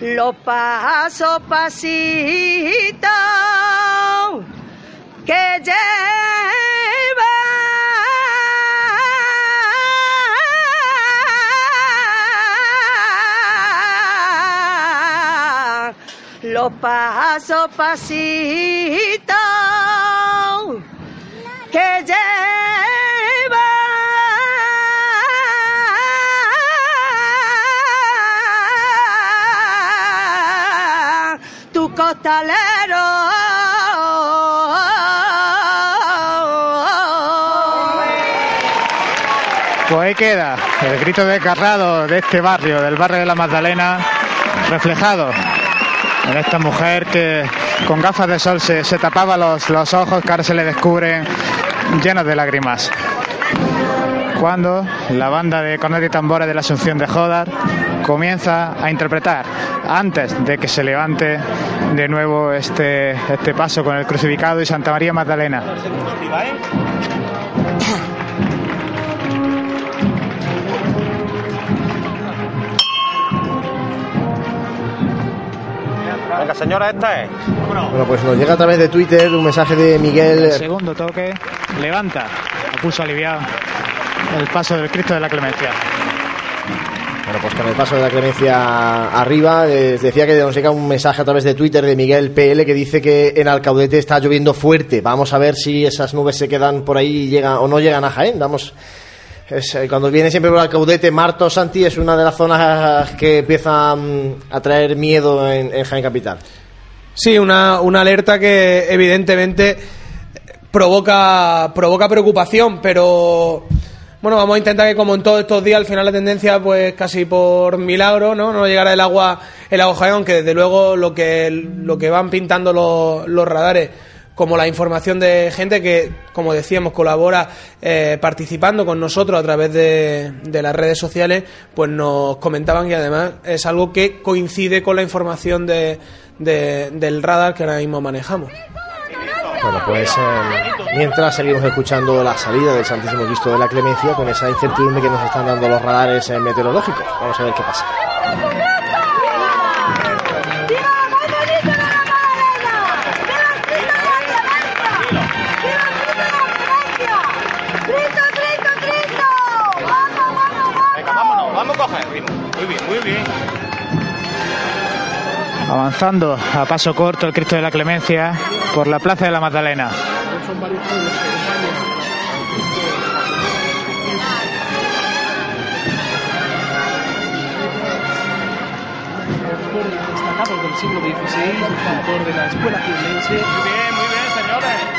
Los pasos pasitos que lleva. Los pasos pasitos que lleva costaleros. Pues ahí queda el grito de Carrado de este barrio, del barrio de la Magdalena, reflejado en esta mujer que con gafas de sol se, tapaba los, los ojos que ahora se le descubren llenos de lágrimas. Cuando la banda de cornet y tambores de la Asunción de Jodar comienza a interpretar antes de que se levante de nuevo este, este paso con el crucificado y Santa María Magdalena. Venga, señora, esta es. Bueno, pues nos llega a través de Twitter un mensaje de El Miguel. segundo toque levanta a pulso aliviado el paso del Cristo de la Clemencia. Bueno, pues con el paso de la clemencia arriba, eh, decía que nos llega un mensaje a través de Twitter de Miguel PL que dice que en Alcaudete está lloviendo fuerte. Vamos a ver si esas nubes se quedan por ahí y llegan, o no llegan a Jaén. Vamos. eh, cuando viene siempre por Alcaudete, Marto Santi es una de las zonas que empieza mm, a traer miedo en, en Jaén Capital. Sí, una, una alerta que evidentemente provoca, provoca preocupación, pero bueno, vamos a intentar que como en todos estos días, al final la tendencia, pues casi por milagro, ¿no? No llegará el agua, el agua aunque desde luego lo que, lo que van pintando los, los radares como la información de gente que, como decíamos, colabora eh, participando con nosotros a través de, de las redes sociales, pues nos comentaban que además es algo que coincide con la información de- del radar que ahora mismo manejamos. Bueno, pues eh, mientras seguimos escuchando la salida del Santísimo Cristo de la Clemencia con esa incertidumbre que nos están dando los radares eh, meteorológicos. Vamos a ver qué pasa. Avanzando a paso corto el Cristo de la Clemencia por la Plaza de la Magdalena. destacado del siglo XVI, autor de la escuela. Muy bien, muy bien, señores.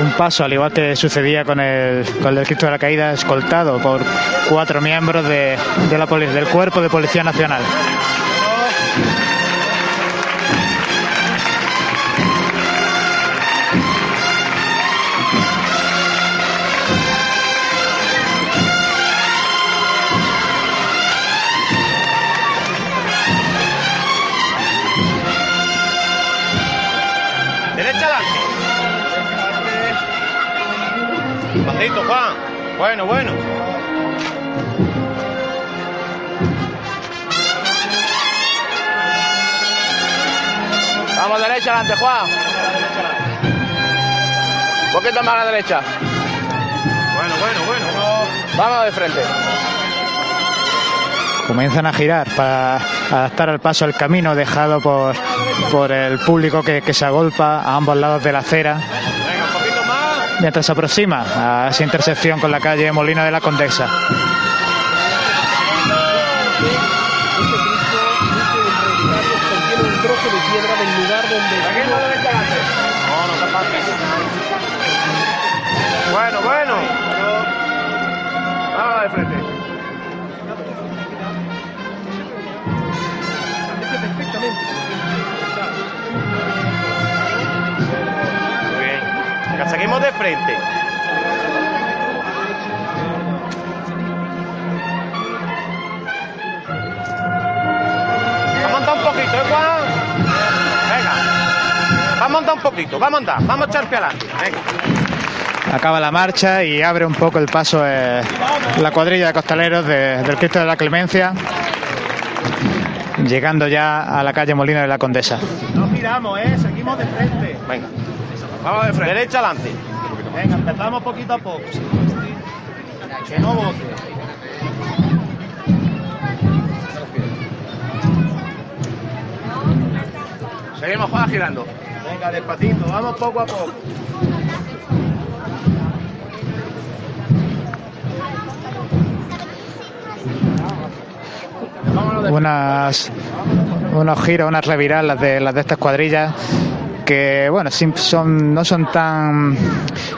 Un paso, al igual que sucedía con el, con el Cristo de la Caída, escoltado por cuatro miembros de, del Cuerpo de Policía Nacional. Pasito, Juan. Bueno, bueno. Vamos derecha adelante, Juan. Un poquito más a la derecha. Bueno, bueno, bueno. Vamos de frente. Comienzan a girar para adaptar el paso al camino dejado por, por el público que, que se agolpa a ambos lados de la acera. Mientras se aproxima a esa intersección con la calle Molina de la Condesa. Bueno, bueno. Vamos de frente. Muy Seguimos de frente. Vamos a montar un poquito, ¿eh, Juan? Venga. Vamos a montar un poquito, vamos a andar, vamos a echar pie adelante. Venga. Acaba la marcha y abre un poco el paso eh, la cuadrilla de costaleros de- del Cristo de la Clemencia, llegando ya a la calle Molina de la Condesa. No giramos, ¿eh? Seguimos de frente. Venga. Vamos de frente. Derecha adelante. Venga, empezamos poquito a poco. Que no bote. Seguimos, Juan, girando. Venga, despacito, vamos poco a poco. Unas, unos giros, unas reviradas las de, las de estas cuadrillas aunque bueno, son, no son tan,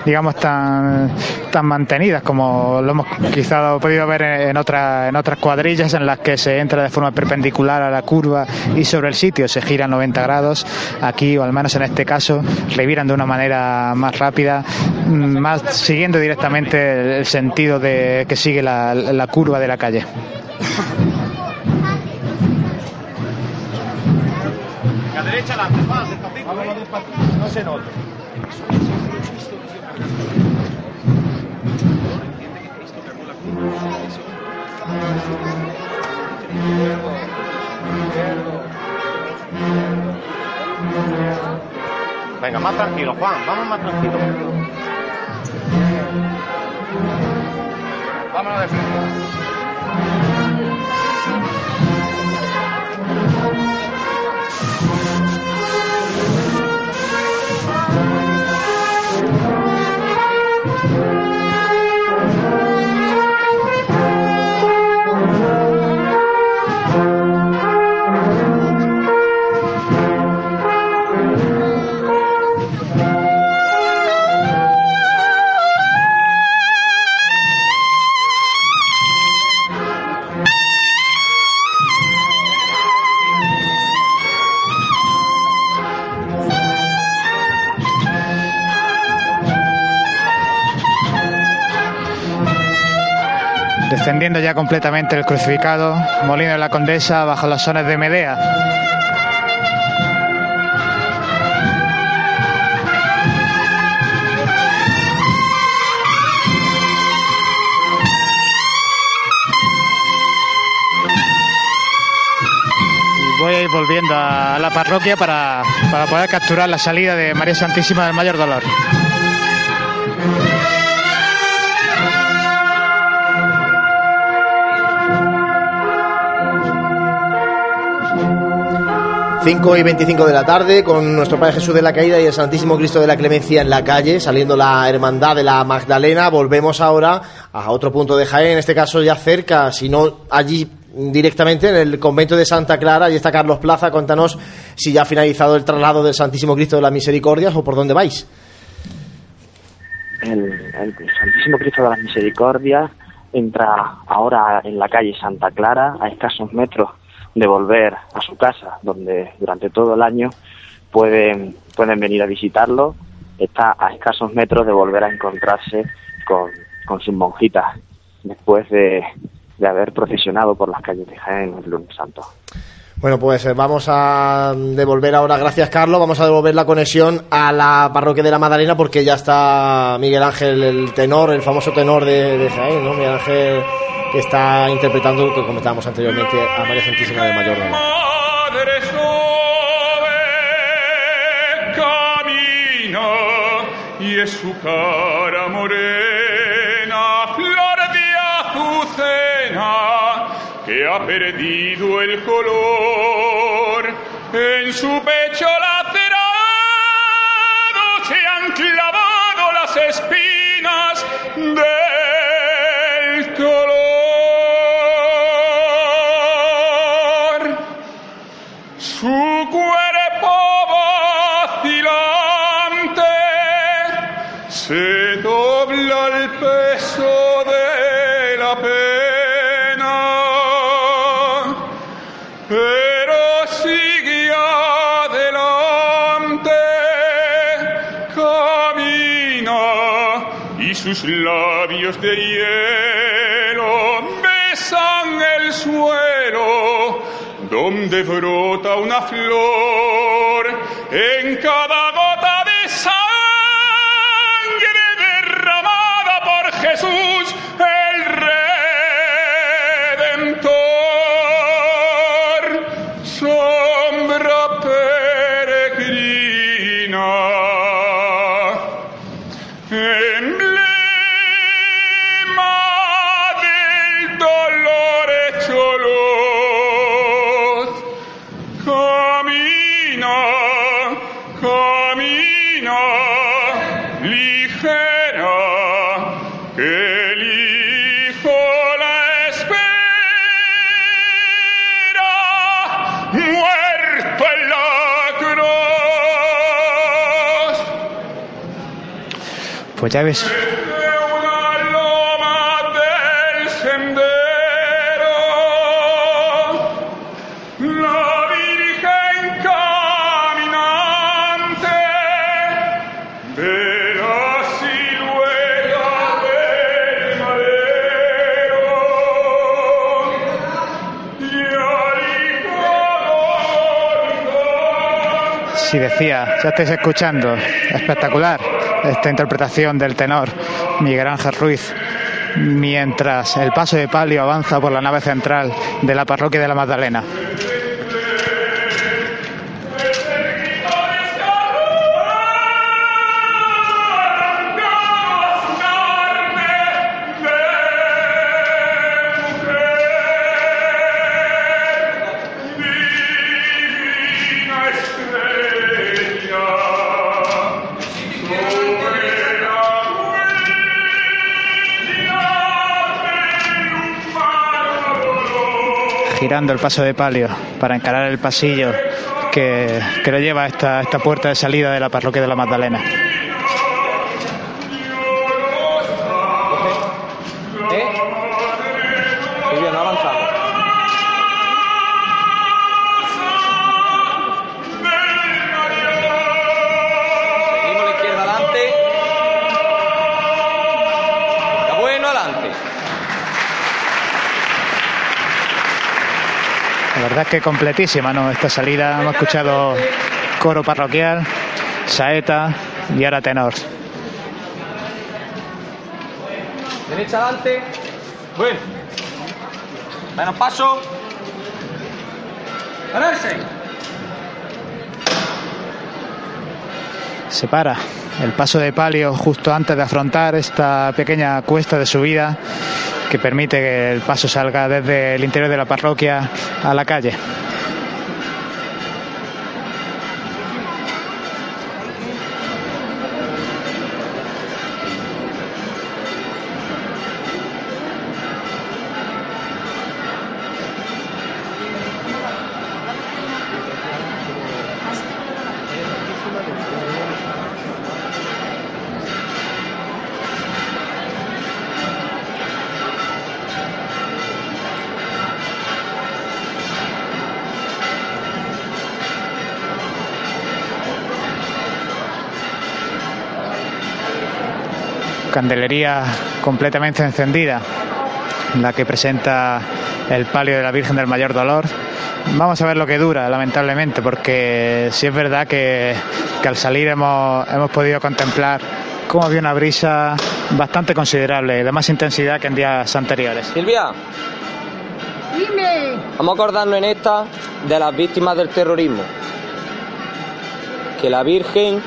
digamos, tan, tan mantenidas como lo hemos quizá podido ver en, otra- en otras cuadrillas en las que se entra de forma perpendicular a la curva y sobre el sitio se gira 90 grados. Aquí, o al menos en este caso, reviran de una manera más rápida, mm, más siguiendo directamente el sentido de que sigue la, la curva de la calle. A derecha adelante, va, despacito, vamos despacito, no se note. Venga, más tranquilo, Juan, vamos más tranquilo. Vámonos de frente. Descendiendo ya completamente el crucificado, Molino de la Condesa bajo las zonas de Medea. Voy a ir volviendo a la parroquia para, para poder capturar la salida de María Santísima del Mayor Dolor. Cinco y 25 de la tarde con nuestro Padre Jesús de la Caída y el Santísimo Cristo de la Clemencia en la calle, saliendo la Hermandad de la Magdalena. Volvemos ahora a otro punto de Jaén, en este caso ya cerca, si no allí directamente en el convento de Santa Clara. Allí está Carlos Plaza. Cuéntanos si ya ha finalizado el traslado del Santísimo Cristo de las Misericordias o por dónde vais. el, el Santísimo Cristo de las Misericordias entra ahora en la calle Santa Clara, a escasos metros de volver a su casa, donde durante todo el año pueden, pueden venir a visitarlo. Está a escasos metros de volver a encontrarse con, con sus monjitas, después de, de haber procesionado por las calles de Jaén el lunes santo. Bueno, pues eh, vamos a devolver ahora, gracias Carlos, vamos a devolver la conexión a la parroquia de la Madalena porque ya está Miguel Ángel, el tenor, el famoso tenor de, de Jaén, ¿no? Miguel Ángel que está interpretando lo que comentábamos anteriormente a María Santísima de Mayor Dolor. Madre sube, camina y es su cara morena, flor de azucena que ha perdido el color en su pecho lacerado de hielo besan el suelo donde brota una flor en cada y al hijo si decía, ya estáis escuchando, espectacular esta interpretación del tenor Miguel Ángel Ruiz, mientras el paso de palio avanza por la nave central de la parroquia de la Magdalena. El paso de palio para encarar el pasillo que, que lleva a esta, esta puerta de salida de la parroquia de la Magdalena. Verdad es que completísima, ¿no? Esta salida hemos escuchado coro parroquial, saeta y ahora tenor. Derecha adelante. Bueno. Menos paso. Pararse. Se para el paso de palio justo antes de afrontar esta pequeña cuesta de subida que permite que el paso salga desde el interior de la parroquia a la calle. Candelería completamente encendida, la que presenta el palio de la Virgen del Mayor Dolor. Vamos a ver lo que dura, lamentablemente, porque sí es verdad que, que al salir hemos, hemos podido contemplar cómo había una brisa bastante considerable, de más intensidad que en días anteriores. Silvia, Dime. vamos a acordarnos en esta de las víctimas del terrorismo. Que la Virgen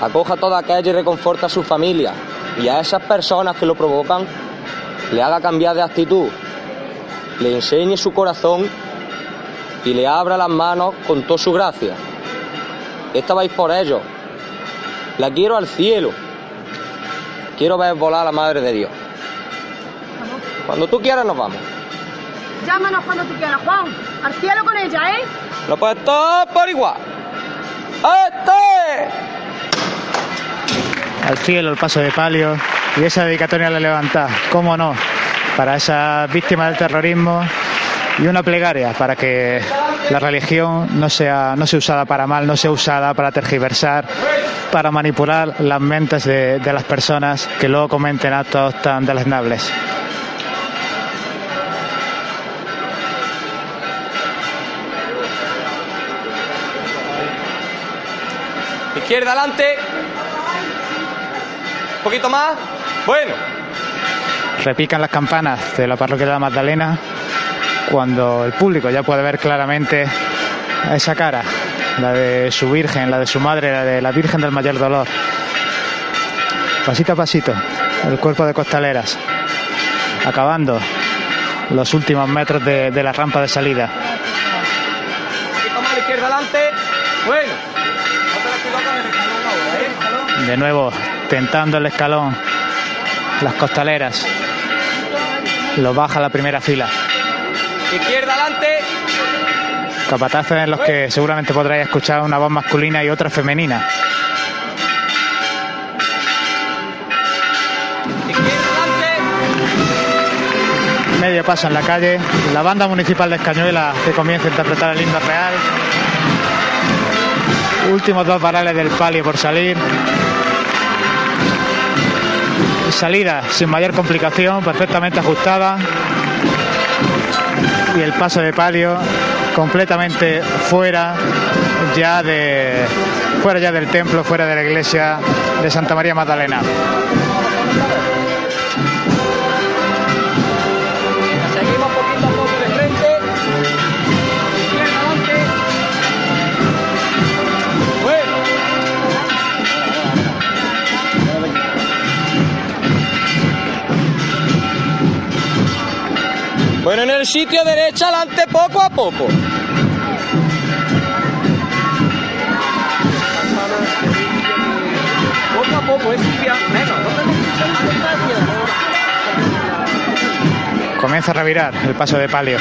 acoja a toda aquella y reconforta a su familia. Y a esas personas que lo provocan, le haga cambiar de actitud, le enseñe su corazón y le abra las manos con toda su gracia. Esta vais por ellos. La quiero al cielo. Quiero ver volar a la Madre de Dios. Cuando tú quieras nos vamos. Llámanos cuando tú quieras, Juan. Al cielo con ella, ¿eh? Lo puedes todo por igual. ¡Este! Al cielo el paso de palio y esa dedicatoria la levantada, cómo no, para esas víctimas del terrorismo y una plegaria para que la religión no sea, no sea usada para mal, no sea usada para tergiversar, para manipular las mentes de, las personas que luego cometen actos tan deleznables. Izquierda adelante. Un poquito más. Bueno. Repican las campanas de la parroquia de la Magdalena cuando el público ya puede ver claramente esa cara, la de su Virgen, la de su madre, la de la Virgen del Mayor Dolor. Pasito a pasito, el cuerpo de costaleras, acabando los últimos metros de, de la rampa de salida. Un poquito más a la izquierda adelante. Bueno. De nuevo, tentando el escalón. Las costaleras. Lo baja la primera fila. Izquierda adelante. Capatazos en los que pues. seguramente podráis escuchar una voz masculina y otra femenina. medio paso en la calle, la banda municipal de Escañuela que comienza a interpretar el himno real. Últimos dos varales del palio por salir. Salida sin mayor complicación, perfectamente ajustada. Y el paso de palio completamente fuera ya de fuera ya del templo, fuera de la iglesia de Santa María Magdalena. Bueno, en el sitio derecha adelante poco a poco. Poco a poco, es te Comienza a revirar el paso de palio.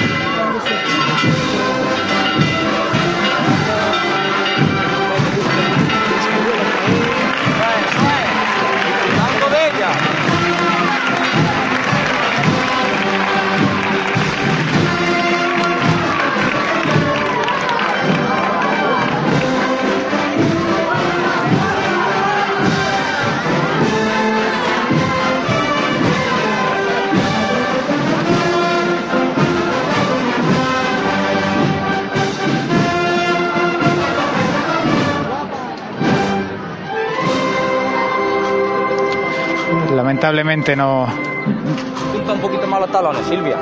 Lamentablemente no, Junta un poquito más los talones, Silvia.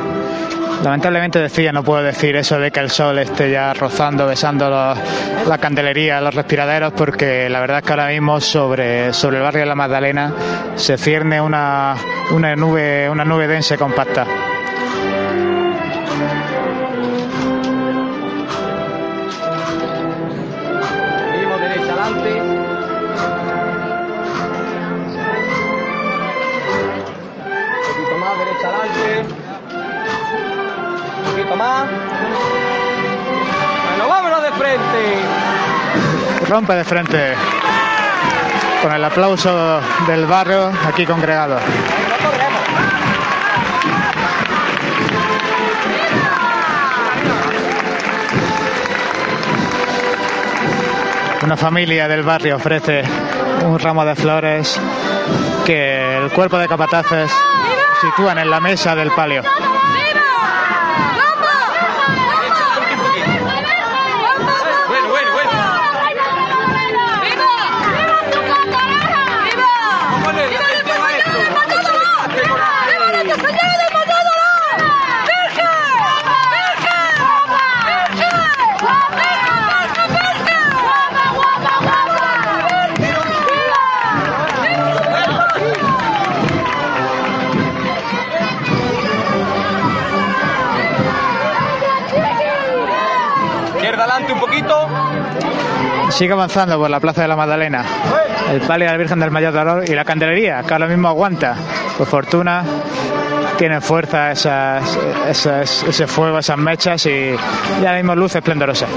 Lamentablemente decía, no puedo decir eso de que el sol esté ya rozando, besando los- la candelería, los respiraderos, porque la verdad es que ahora mismo sobre, sobre el barrio de la Magdalena se cierne una, una nube, una nube densa y compacta. Rompe de frente con el aplauso del barrio aquí congregado. Una familia del barrio ofrece un ramo de flores que el cuerpo de capataces sitúan en la mesa del palio. Sigue avanzando por la Plaza de la Magdalena. El palio de la Virgen del Mayor Dolor y la candelería, que ahora mismo aguanta. Por fortuna, tienen fuerza esas, esas- ese fuego, esas mechas y, y ahora mismo luz esplendorosa.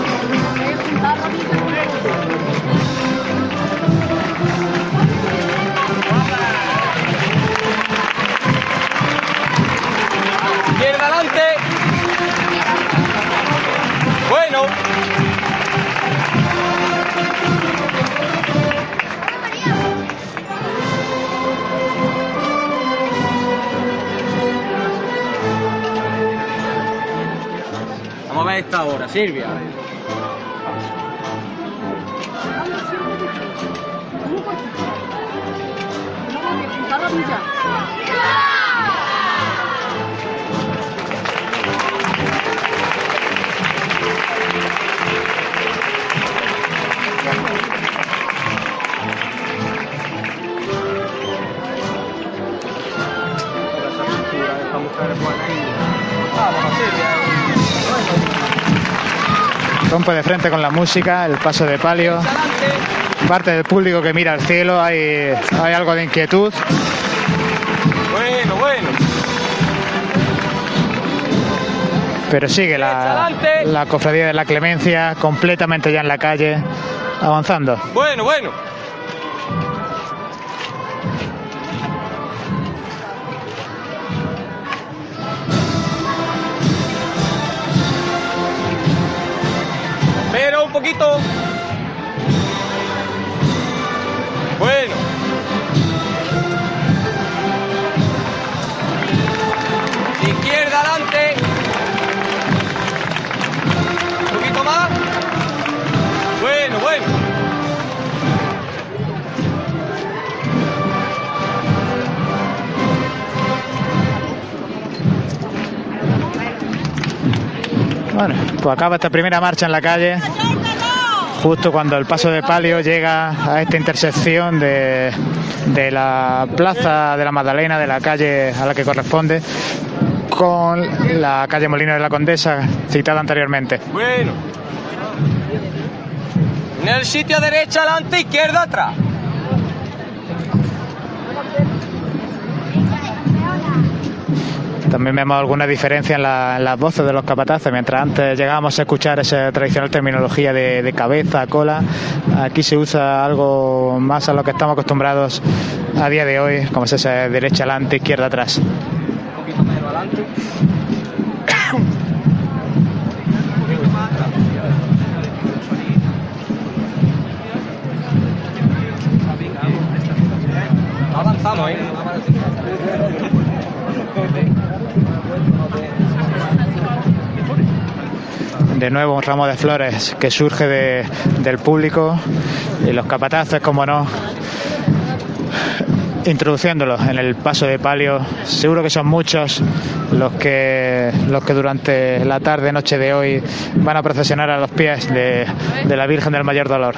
Vamos a ver esta hora, Silvia. Rompe de frente con la música, el paso de palio. Parte del público que mira al cielo, hay, hay algo de inquietud. Bueno, bueno. Pero sigue la, la cofradía de la Clemencia completamente ya en la calle, avanzando. Bueno, bueno. Un poquito. Bueno. Izquierda adelante. Un poquito más. Bueno, bueno. Bueno, pues acaba esta primera marcha en la calle, justo cuando el paso de palio llega a esta intersección de, de la plaza de la Magdalena, de la calle a la que corresponde, con la calle Molino de la Condesa, citada anteriormente. Bueno. En el sitio derecha adelante, izquierda atrás. También vemos alguna diferencia en, la- las voces de los capataces. Mientras antes llegábamos a escuchar esa tradicional terminología de, cabeza, cola, aquí se usa algo más a lo que estamos acostumbrados a día de hoy, como es esa derecha adelante, izquierda atrás. Un poquito menos adelante. Avanzamos, ¿eh? De nuevo un ramo de flores que surge de- del público y los capataces, como no, introduciéndolos en el paso de palio. Seguro que son muchos los que los que durante la tarde noche de hoy van a procesionar a los pies de, de la Virgen del Mayor Dolor,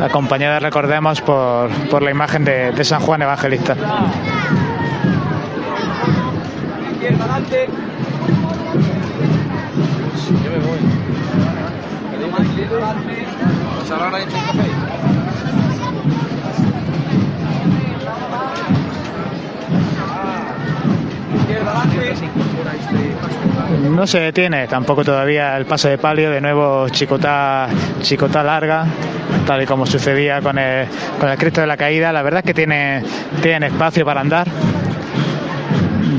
acompañada recordemos por, por la imagen de, de San Juan Evangelista. No se detiene tampoco todavía el paso de palio, de nuevo chicotá, chicotá larga, tal y como sucedía con el, con el Cristo de la Caída. La verdad es que tiene, tienen espacio para andar,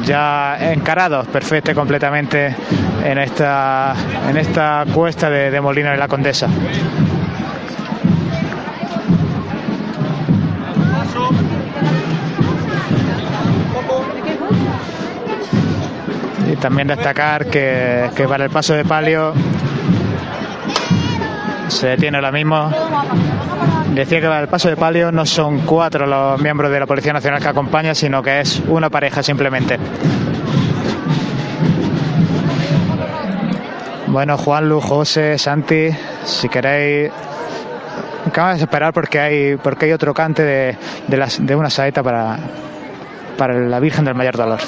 ya encarados perfecto completamente en esta, en esta cuesta de, de Molino de la Condesa. También destacar que, que para el paso de palio se detiene ahora mismo. Decía que para el paso de palio no son cuatro los miembros de la Policía Nacional que acompañan, sino que es una pareja simplemente. Bueno, Juanlu, José, Santi, si queréis, acabamos de esperar porque hay porque hay otro cante de, de una saeta para, para la Virgen del Mayor Dolor.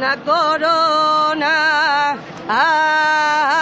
Una corona. Hay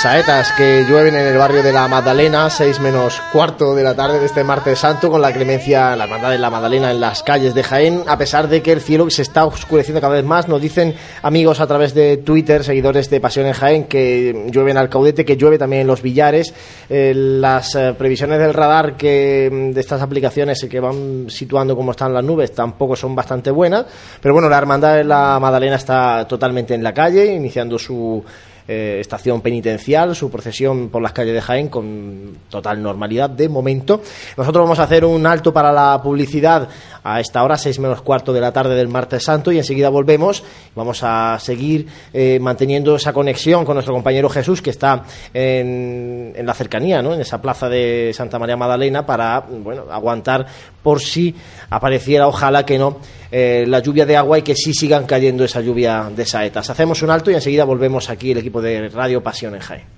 Saetas que llueven en el barrio de la Magdalena, 6 menos cuarto de la tarde de este martes santo, con la clemencia, la hermandad de la Magdalena en las calles de Jaén, a pesar de que el cielo se está oscureciendo cada vez más. Nos dicen amigos a través de Twitter, seguidores de Pasión en Jaén, que llueve en Alcaudete, que llueve también en los Villares. Eh, las eh, previsiones del radar que mm, de estas aplicaciones que van situando cómo están las nubes tampoco son bastante buenas. Pero bueno, la hermandad de la Magdalena está totalmente en la calle, iniciando su eh, estación penitencial, su procesión por las calles de Jaén con total normalidad de momento. Nosotros vamos a hacer un alto para la publicidad a esta hora, seis menos cuarto de la tarde del martes santo, y enseguida volvemos. Vamos a seguir eh, manteniendo esa conexión con nuestro compañero Jesús, que está en, en la cercanía, ¿no? en esa plaza de Santa María Magdalena, para bueno, aguantar por si apareciera, ojalá que no, eh, la lluvia de agua y que sí sigan cayendo esa lluvia de saetas. Hacemos un alto y enseguida volvemos aquí el equipo de Radio Pasión en Jaén.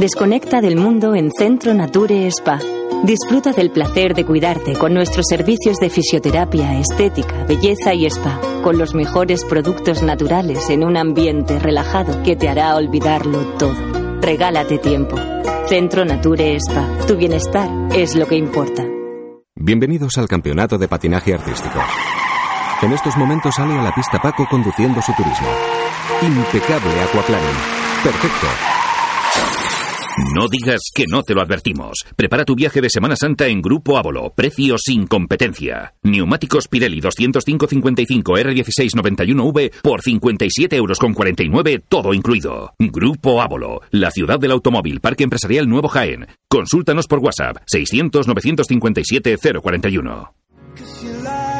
Desconecta del mundo en Centro Nature Spa. Disfruta del placer de cuidarte con nuestros servicios de fisioterapia, estética, belleza y spa, con los mejores productos naturales en un ambiente relajado que te hará olvidarlo todo. Regálate tiempo. Centro Nature Spa. Tu bienestar es lo que importa. Bienvenidos al Campeonato de Patinaje Artístico. En estos momentos sale a la pista Paco conduciendo su turismo. Impecable aquaplaning. Perfecto. No digas que no te lo advertimos. Prepara tu viaje de Semana Santa en Grupo Ávolo. Precio sin competencia. Neumáticos Pirelli 205-55 R1691V por 57 euros con 49, todo incluido. Grupo Ávolo, la ciudad del automóvil, Parque Empresarial Nuevo Jaén. Consúltanos por WhatsApp 600-957-041.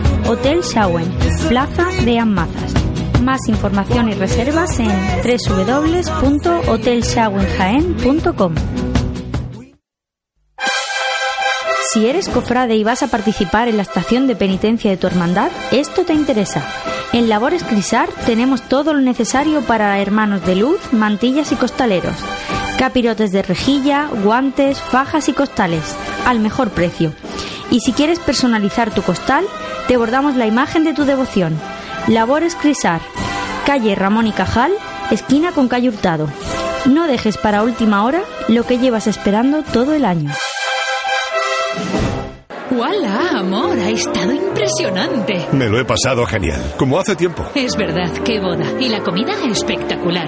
Hotel Shawen, Plaza de Amazas. Más información y reservas en www.hotelshawenjaen.com. Si eres cofrade y vas a participar en la estación de penitencia de tu hermandad, esto te interesa. En Labores Crisar tenemos todo lo necesario para hermanos de luz, mantillas y costaleros. Capirotes de rejilla, guantes, fajas y costales, al mejor precio. Y si quieres personalizar tu costal, te bordamos la imagen de tu devoción. Labores Crisar, calle Ramón y Cajal, esquina con calle Hurtado. No dejes para última hora lo que llevas esperando todo el año. ¡Hola, amor! Ha estado impresionante. Me lo he pasado genial, como hace tiempo. Es verdad, qué boda. Y la comida espectacular.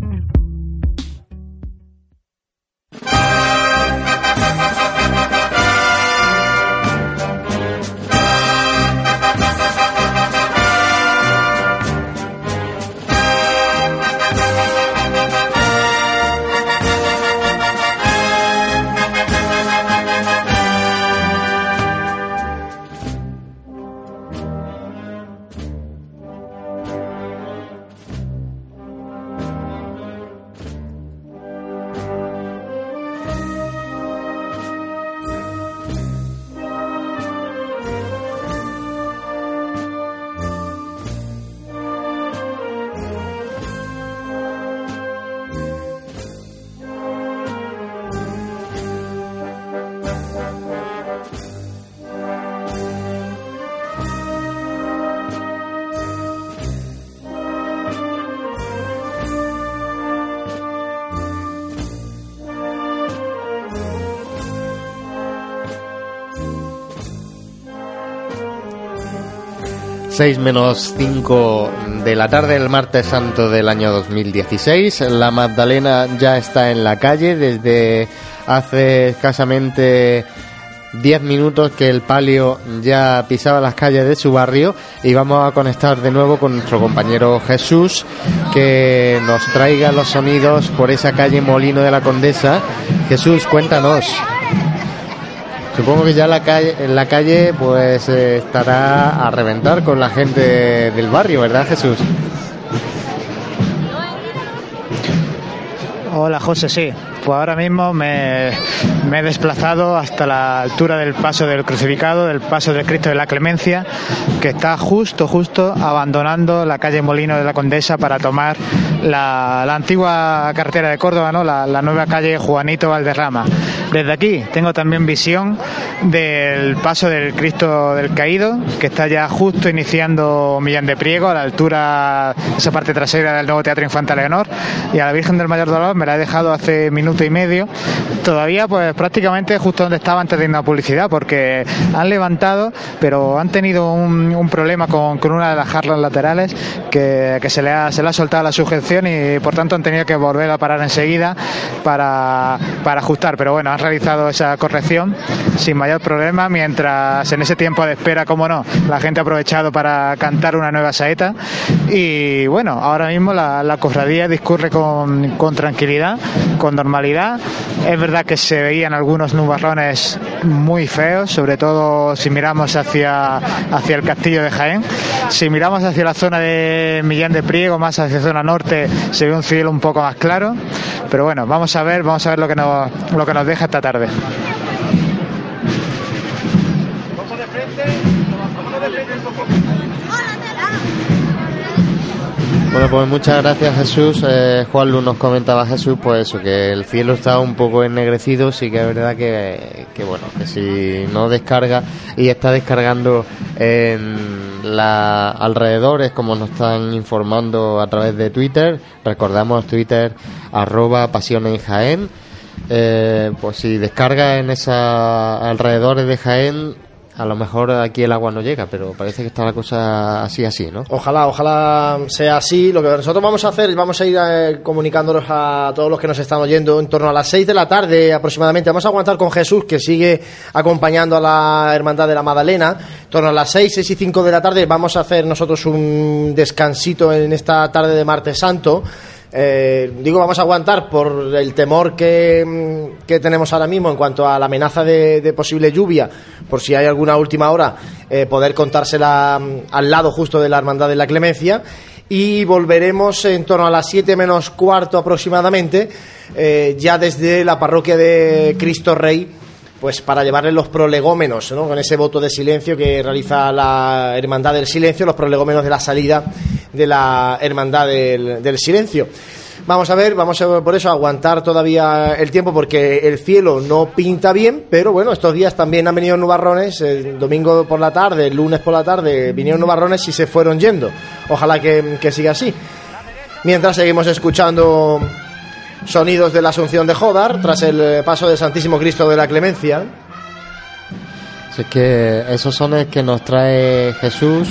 Música Seis menos 5 de la tarde del martes santo del año 2016. La Magdalena ya está en la calle desde hace escasamente 10 minutos que el palio ya pisaba las calles de su barrio y vamos a conectar de nuevo con nuestro compañero Jesús que nos traiga los sonidos por esa calle Molino de la Condesa. Jesús, cuéntanos. Supongo que ya la calle, en la calle pues eh, estará a reventar con la gente del barrio, ¿verdad Jesús? Hola José, sí. Pues ahora mismo me, he desplazado hasta la altura del paso del crucificado, del paso del Cristo de la Clemencia, que está justo, justo abandonando la calle Molino de la Condesa para tomar la, antigua carretera de Córdoba, ¿no? La, la, nueva calle Juanito Valderrama. Desde aquí tengo también visión del paso del Cristo del Caído, que está ya justo iniciando Millán de Priego, a la altura, esa parte trasera del nuevo Teatro Infanta Leonor, y a la Virgen del Mayor Dolor me la he dejado hace y medio, todavía pues prácticamente justo donde estaba antes de ir a publicidad, porque han levantado, pero han tenido un, problema con, con, una de las jarlas laterales que, que se, le ha, se le ha soltado la sujeción y por tanto han tenido que volver a parar enseguida para, para ajustar. Pero bueno, han realizado esa corrección sin mayor problema, mientras en ese tiempo de espera, como no, la gente ha aprovechado para cantar una nueva saeta. Y bueno, ahora mismo la, la cofradía discurre con, con tranquilidad, con normalidad. Es verdad que se veían algunos nubarrones muy feos, sobre todo si miramos hacia, hacia el castillo de Jaén. Si miramos hacia la zona de Millán de Priego, más hacia la zona norte, se ve un cielo un poco más claro. Pero bueno, vamos a ver, vamos a ver lo que nos, lo que nos deja esta tarde. Bueno, pues muchas gracias Jesús. Eh, Juan Lu nos comentaba Jesús, pues eso, que el cielo está un poco ennegrecido, sí que es verdad que, que bueno, que si no descarga y está descargando en la alrededores, como nos están informando a través de Twitter, recordamos Twitter arroba pasión en Jaén, eh, pues si descarga en esa alrededores de Jaén, a lo mejor aquí el agua no llega, pero parece que está la cosa así, así, ¿no? Ojalá, ojalá sea así. Lo que nosotros vamos a hacer es vamos a ir eh, comunicándonos a todos los que nos están oyendo en torno a las 6 de la tarde aproximadamente. Vamos a aguantar con Jesús, que sigue acompañando a la Hermandad de la Magdalena. En torno a las 6, 6 y 5 de la tarde vamos a hacer nosotros un descansito en esta tarde de Martes Santo. Eh, digo, vamos a aguantar por el temor que, mm, que tenemos ahora mismo en cuanto a la amenaza de, posible lluvia, por si hay alguna última hora, eh, poder contársela mm, al lado justo de la Hermandad de la Clemencia. Y volveremos en torno a las 7 menos cuarto aproximadamente, eh, ya desde la parroquia de Cristo Rey, pues para llevarle los prolegómenos, ¿no? con ese voto de silencio que realiza la Hermandad del Silencio, los prolegómenos de la salida de la Hermandad del, Silencio. Vamos a ver, vamos a por eso a aguantar todavía el tiempo porque el cielo no pinta bien, pero bueno, estos días también han venido nubarrones, domingo por la tarde, el lunes por la tarde vinieron nubarrones y se fueron yendo. Ojalá que siga así. Mientras seguimos escuchando sonidos de la Asunción de Jodar tras el eh, paso del Santísimo Cristo de la Clemencia. Así que esos son los que nos trae Jesús.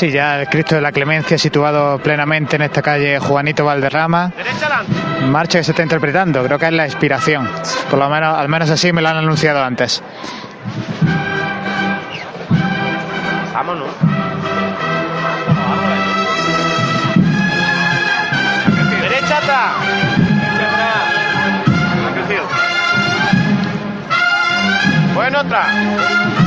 Sí, ya el Cristo de la Clemencia situado plenamente en esta calle Juanito Valderrama. Marcha que se está interpretando, creo que es la inspiración. Por lo menos, al menos así me lo han anunciado antes. Vámonos. Derecha atrás. Bueno, atrás.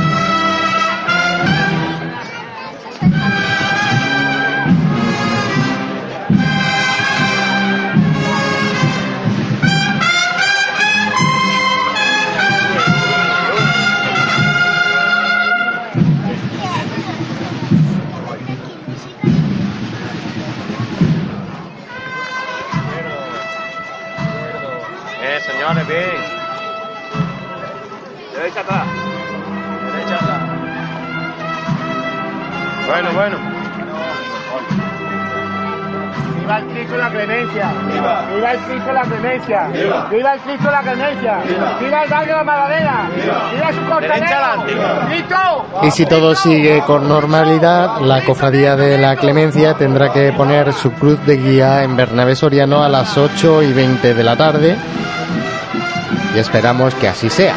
Clemencia. Viva. Viva el Cristo de la clemencia. Viva, el barrio de la Magdalena. Viva, su. Derecha adelante. ¡Cristo! Y si todo sigue con normalidad, la cofradía de la Clemencia tendrá que poner su cruz de guía en Bernabé Soriano a las 8 y 20 de la tarde. Y esperamos que así sea.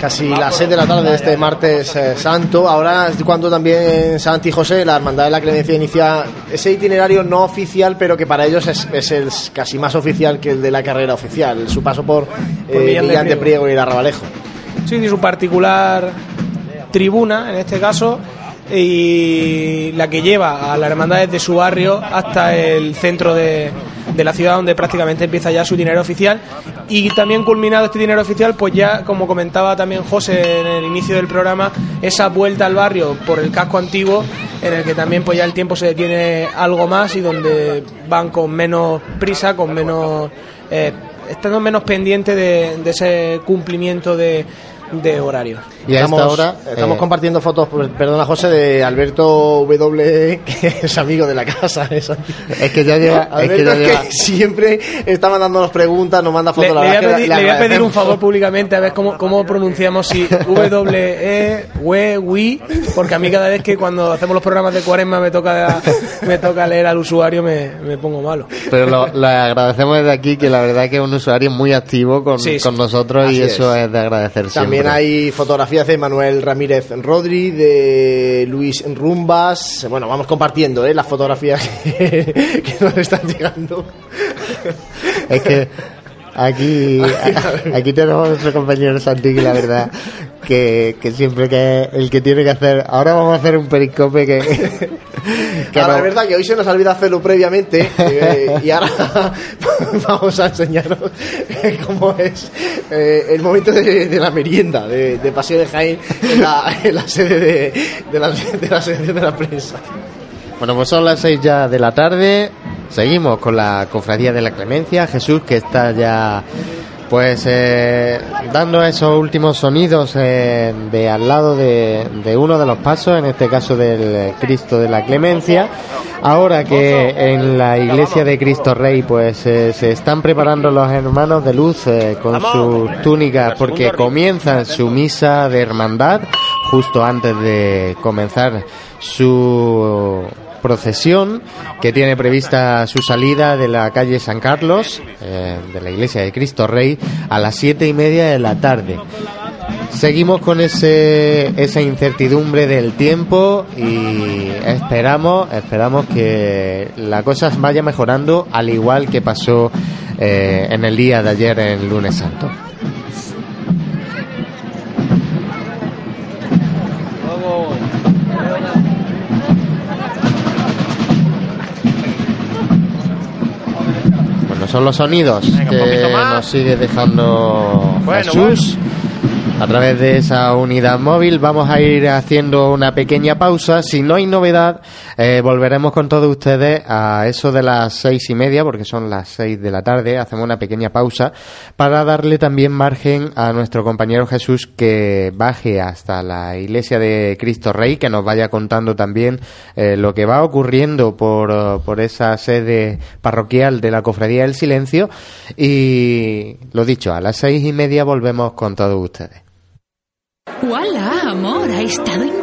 Casi las 6 de la tarde de este martes eh, santo. Ahora es cuando también Santi y José, la Hermandad de la Clemencia, inicia ese itinerario no oficial, pero que para ellos es, es el casi más oficial que el de la carrera oficial. Su paso por, eh, Millán de Millán de Priego. Y Arrabalejo. Sí, de su particular tribuna, en este caso, y la que lleva a las hermandades de su barrio hasta el centro de, de la ciudad, donde prácticamente empieza ya su dinero oficial. Y también culminado este dinero oficial, pues ya, como comentaba también José en el inicio del programa, esa vuelta al barrio por el casco antiguo, en el que también pues ya el tiempo se detiene algo más y donde van con menos prisa, con menos... eh, estando menos pendientes de, de ese cumplimiento de, de horario. Y estamos, estamos eh, compartiendo fotos, pues, perdona José, de Alberto W, que es amigo de la casa. Es, que ya lleva- es Alberto que ya es que lleva- siempre está mandándonos preguntas, nos manda Le, fotos. le la voy a pedir, le le voy a pedir un favor públicamente a ver cómo, cómo pronunciamos si W, E, we, we, porque a mí cada vez que cuando hacemos los programas de cuaresma me toca, me toca leer al usuario me, me pongo malo. Pero lo, lo agradecemos desde aquí, que la verdad que es un usuario muy activo con, Sí, sí. con nosotros y Así eso es. es. de agradecer También siempre. hay fotografías de Manuel Ramírez Rodri, de Luis Rumbas. Bueno, vamos compartiendo ¿eh? las fotografías que, que nos están llegando. Es que aquí, aquí tenemos a nuestro compañero Santi, que la verdad que, que siempre que es el que tiene que hacer. Ahora vamos a hacer un periscope que. que Ahora, no- es verdad que hoy se nos olvida hacerlo previamente eh, y ahora vamos a enseñaros cómo es eh, el momento de, de la merienda de, de Paseo de Jaén en la, en la sede de, de la, de la sección de la prensa. Bueno, pues son las seis ya de la tarde. Seguimos con la cofradía de la Clemencia. Jesús que está ya, pues, eh, dando esos últimos sonidos eh, de al lado de, de uno de los pasos, en este caso del Cristo de la Clemencia. Ahora que en la iglesia de Cristo Rey, pues, eh, se están preparando los hermanos de luz con sus túnicas porque comienzan su misa de hermandad justo antes de comenzar su procesión que tiene prevista su salida de la calle San Carlos, eh, de la iglesia de Cristo Rey, a las siete y media de la tarde. Seguimos con ese, esa incertidumbre del tiempo y esperamos, esperamos que la cosa vaya mejorando al igual que pasó eh, en el día de ayer en lunes santo. Son los sonidos que nos sigue dejando Bueno, Jesús. A través de esa unidad móvil vamos a ir haciendo una pequeña pausa. Si no hay novedad, eh, volveremos con todos ustedes a eso de las seis y media, porque son las seis de la tarde. Hacemos una pequeña pausa para darle también margen a nuestro compañero Jesús que baje hasta la iglesia de Cristo Rey, que nos vaya contando también eh, lo que va ocurriendo por, por esa sede parroquial de la Cofradía del Silencio. Y lo dicho, a las seis y media volvemos con todos ustedes. ¡Hola, amor! Ha estado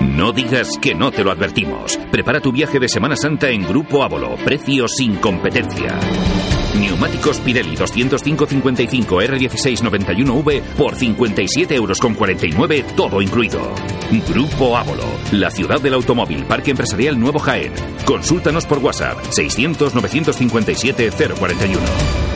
No digas que no te lo advertimos. Prepara tu viaje de Semana Santa en Grupo Ávolo. Precio sin competencia. Neumáticos Pirelli 205-55 R1691V por 57 euros con 49, todo incluido. Grupo Ávolo, la ciudad del automóvil, Parque Empresarial Nuevo Jaén. Consúltanos por WhatsApp 600-957-041.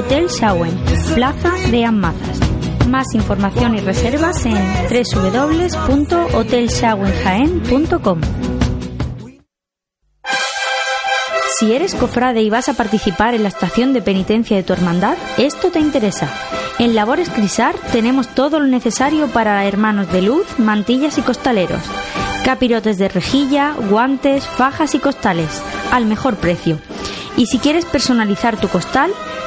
Hotel Shawen, Plaza de Amazas. Más información y reservas en www.hotelshawenjaen.com. Si eres cofrade y vas a participar en la estación de penitencia de tu hermandad, esto te interesa. En Labores Crisar tenemos todo lo necesario para hermanos de luz, mantillas y costaleros. Capirotes de rejilla, guantes, fajas y costales, al mejor precio. Y si quieres personalizar tu costal,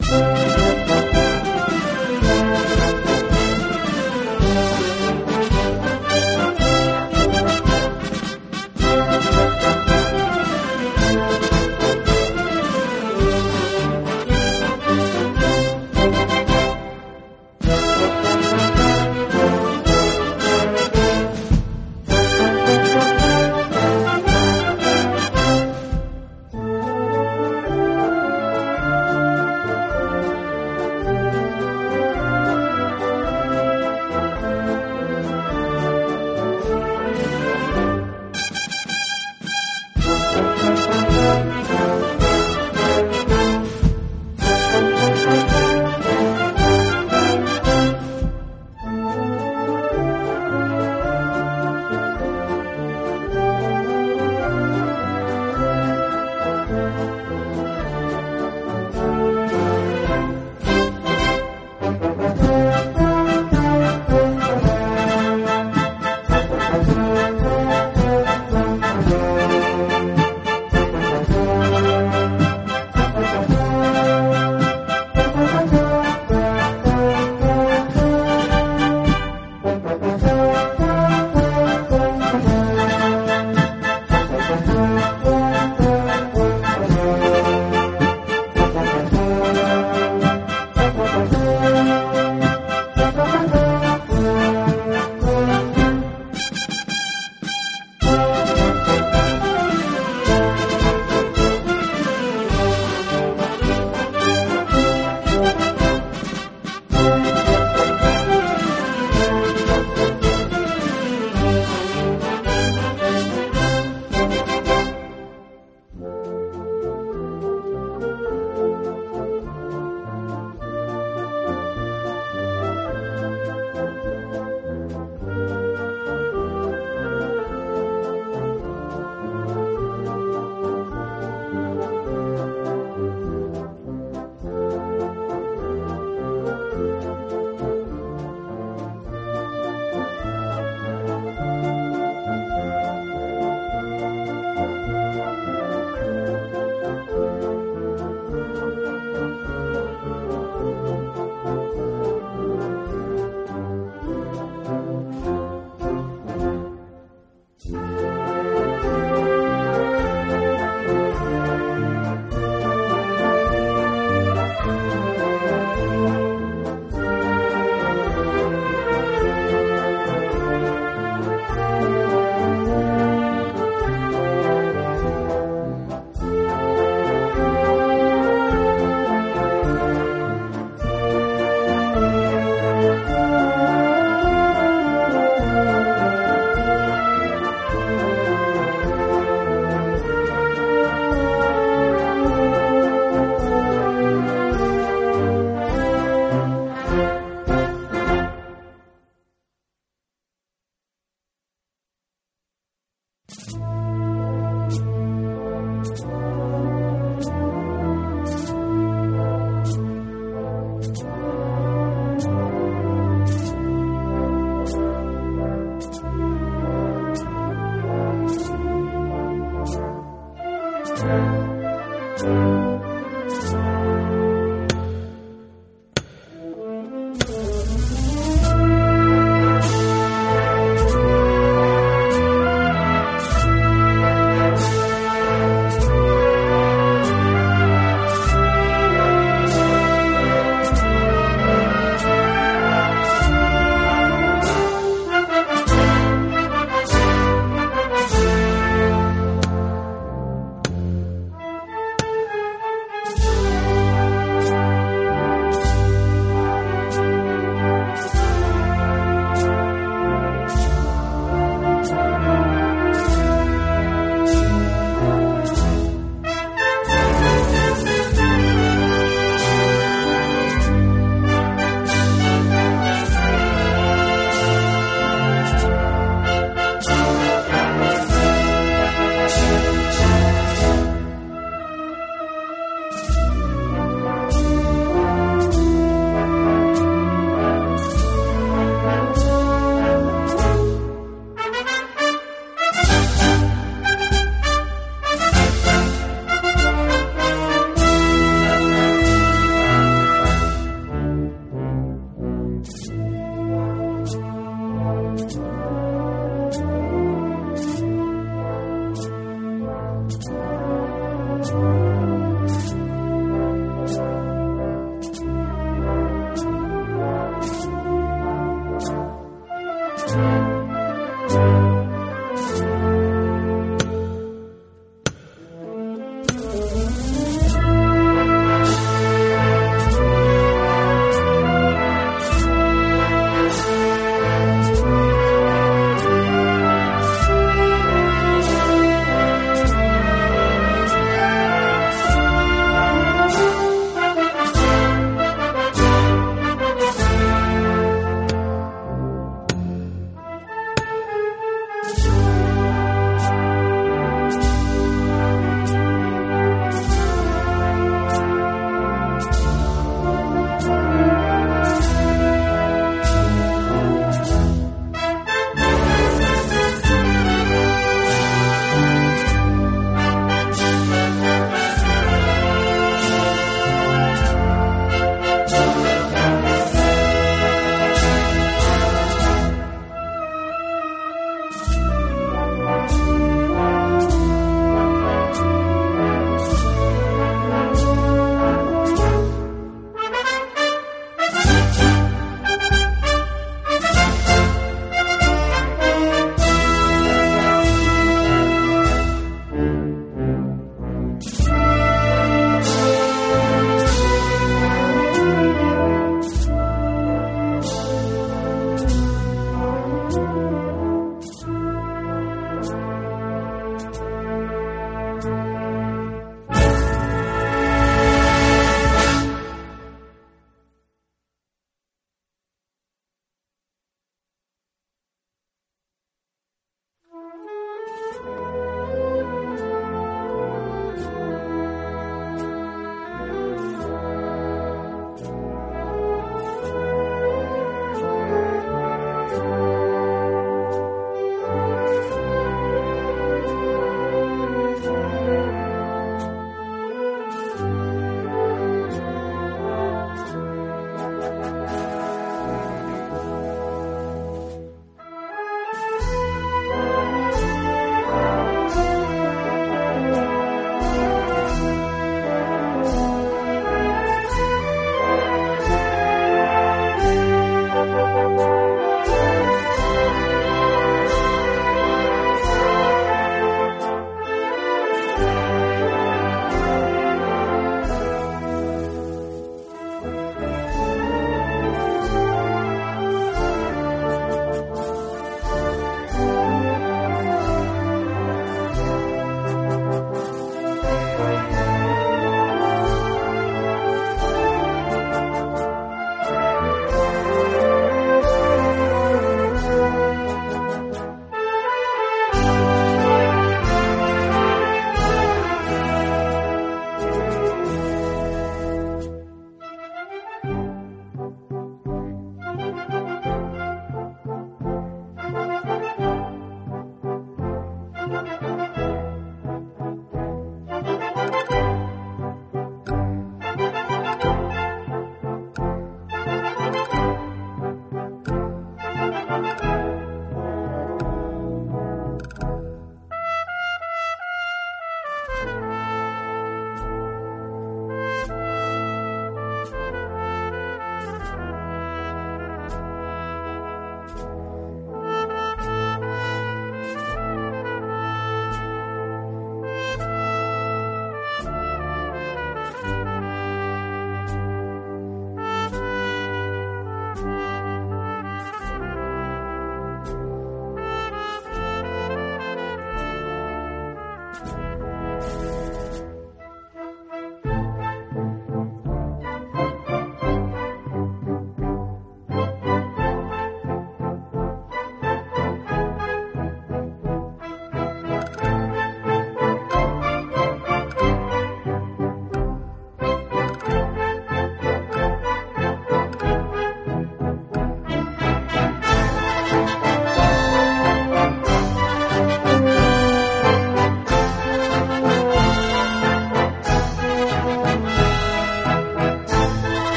Estado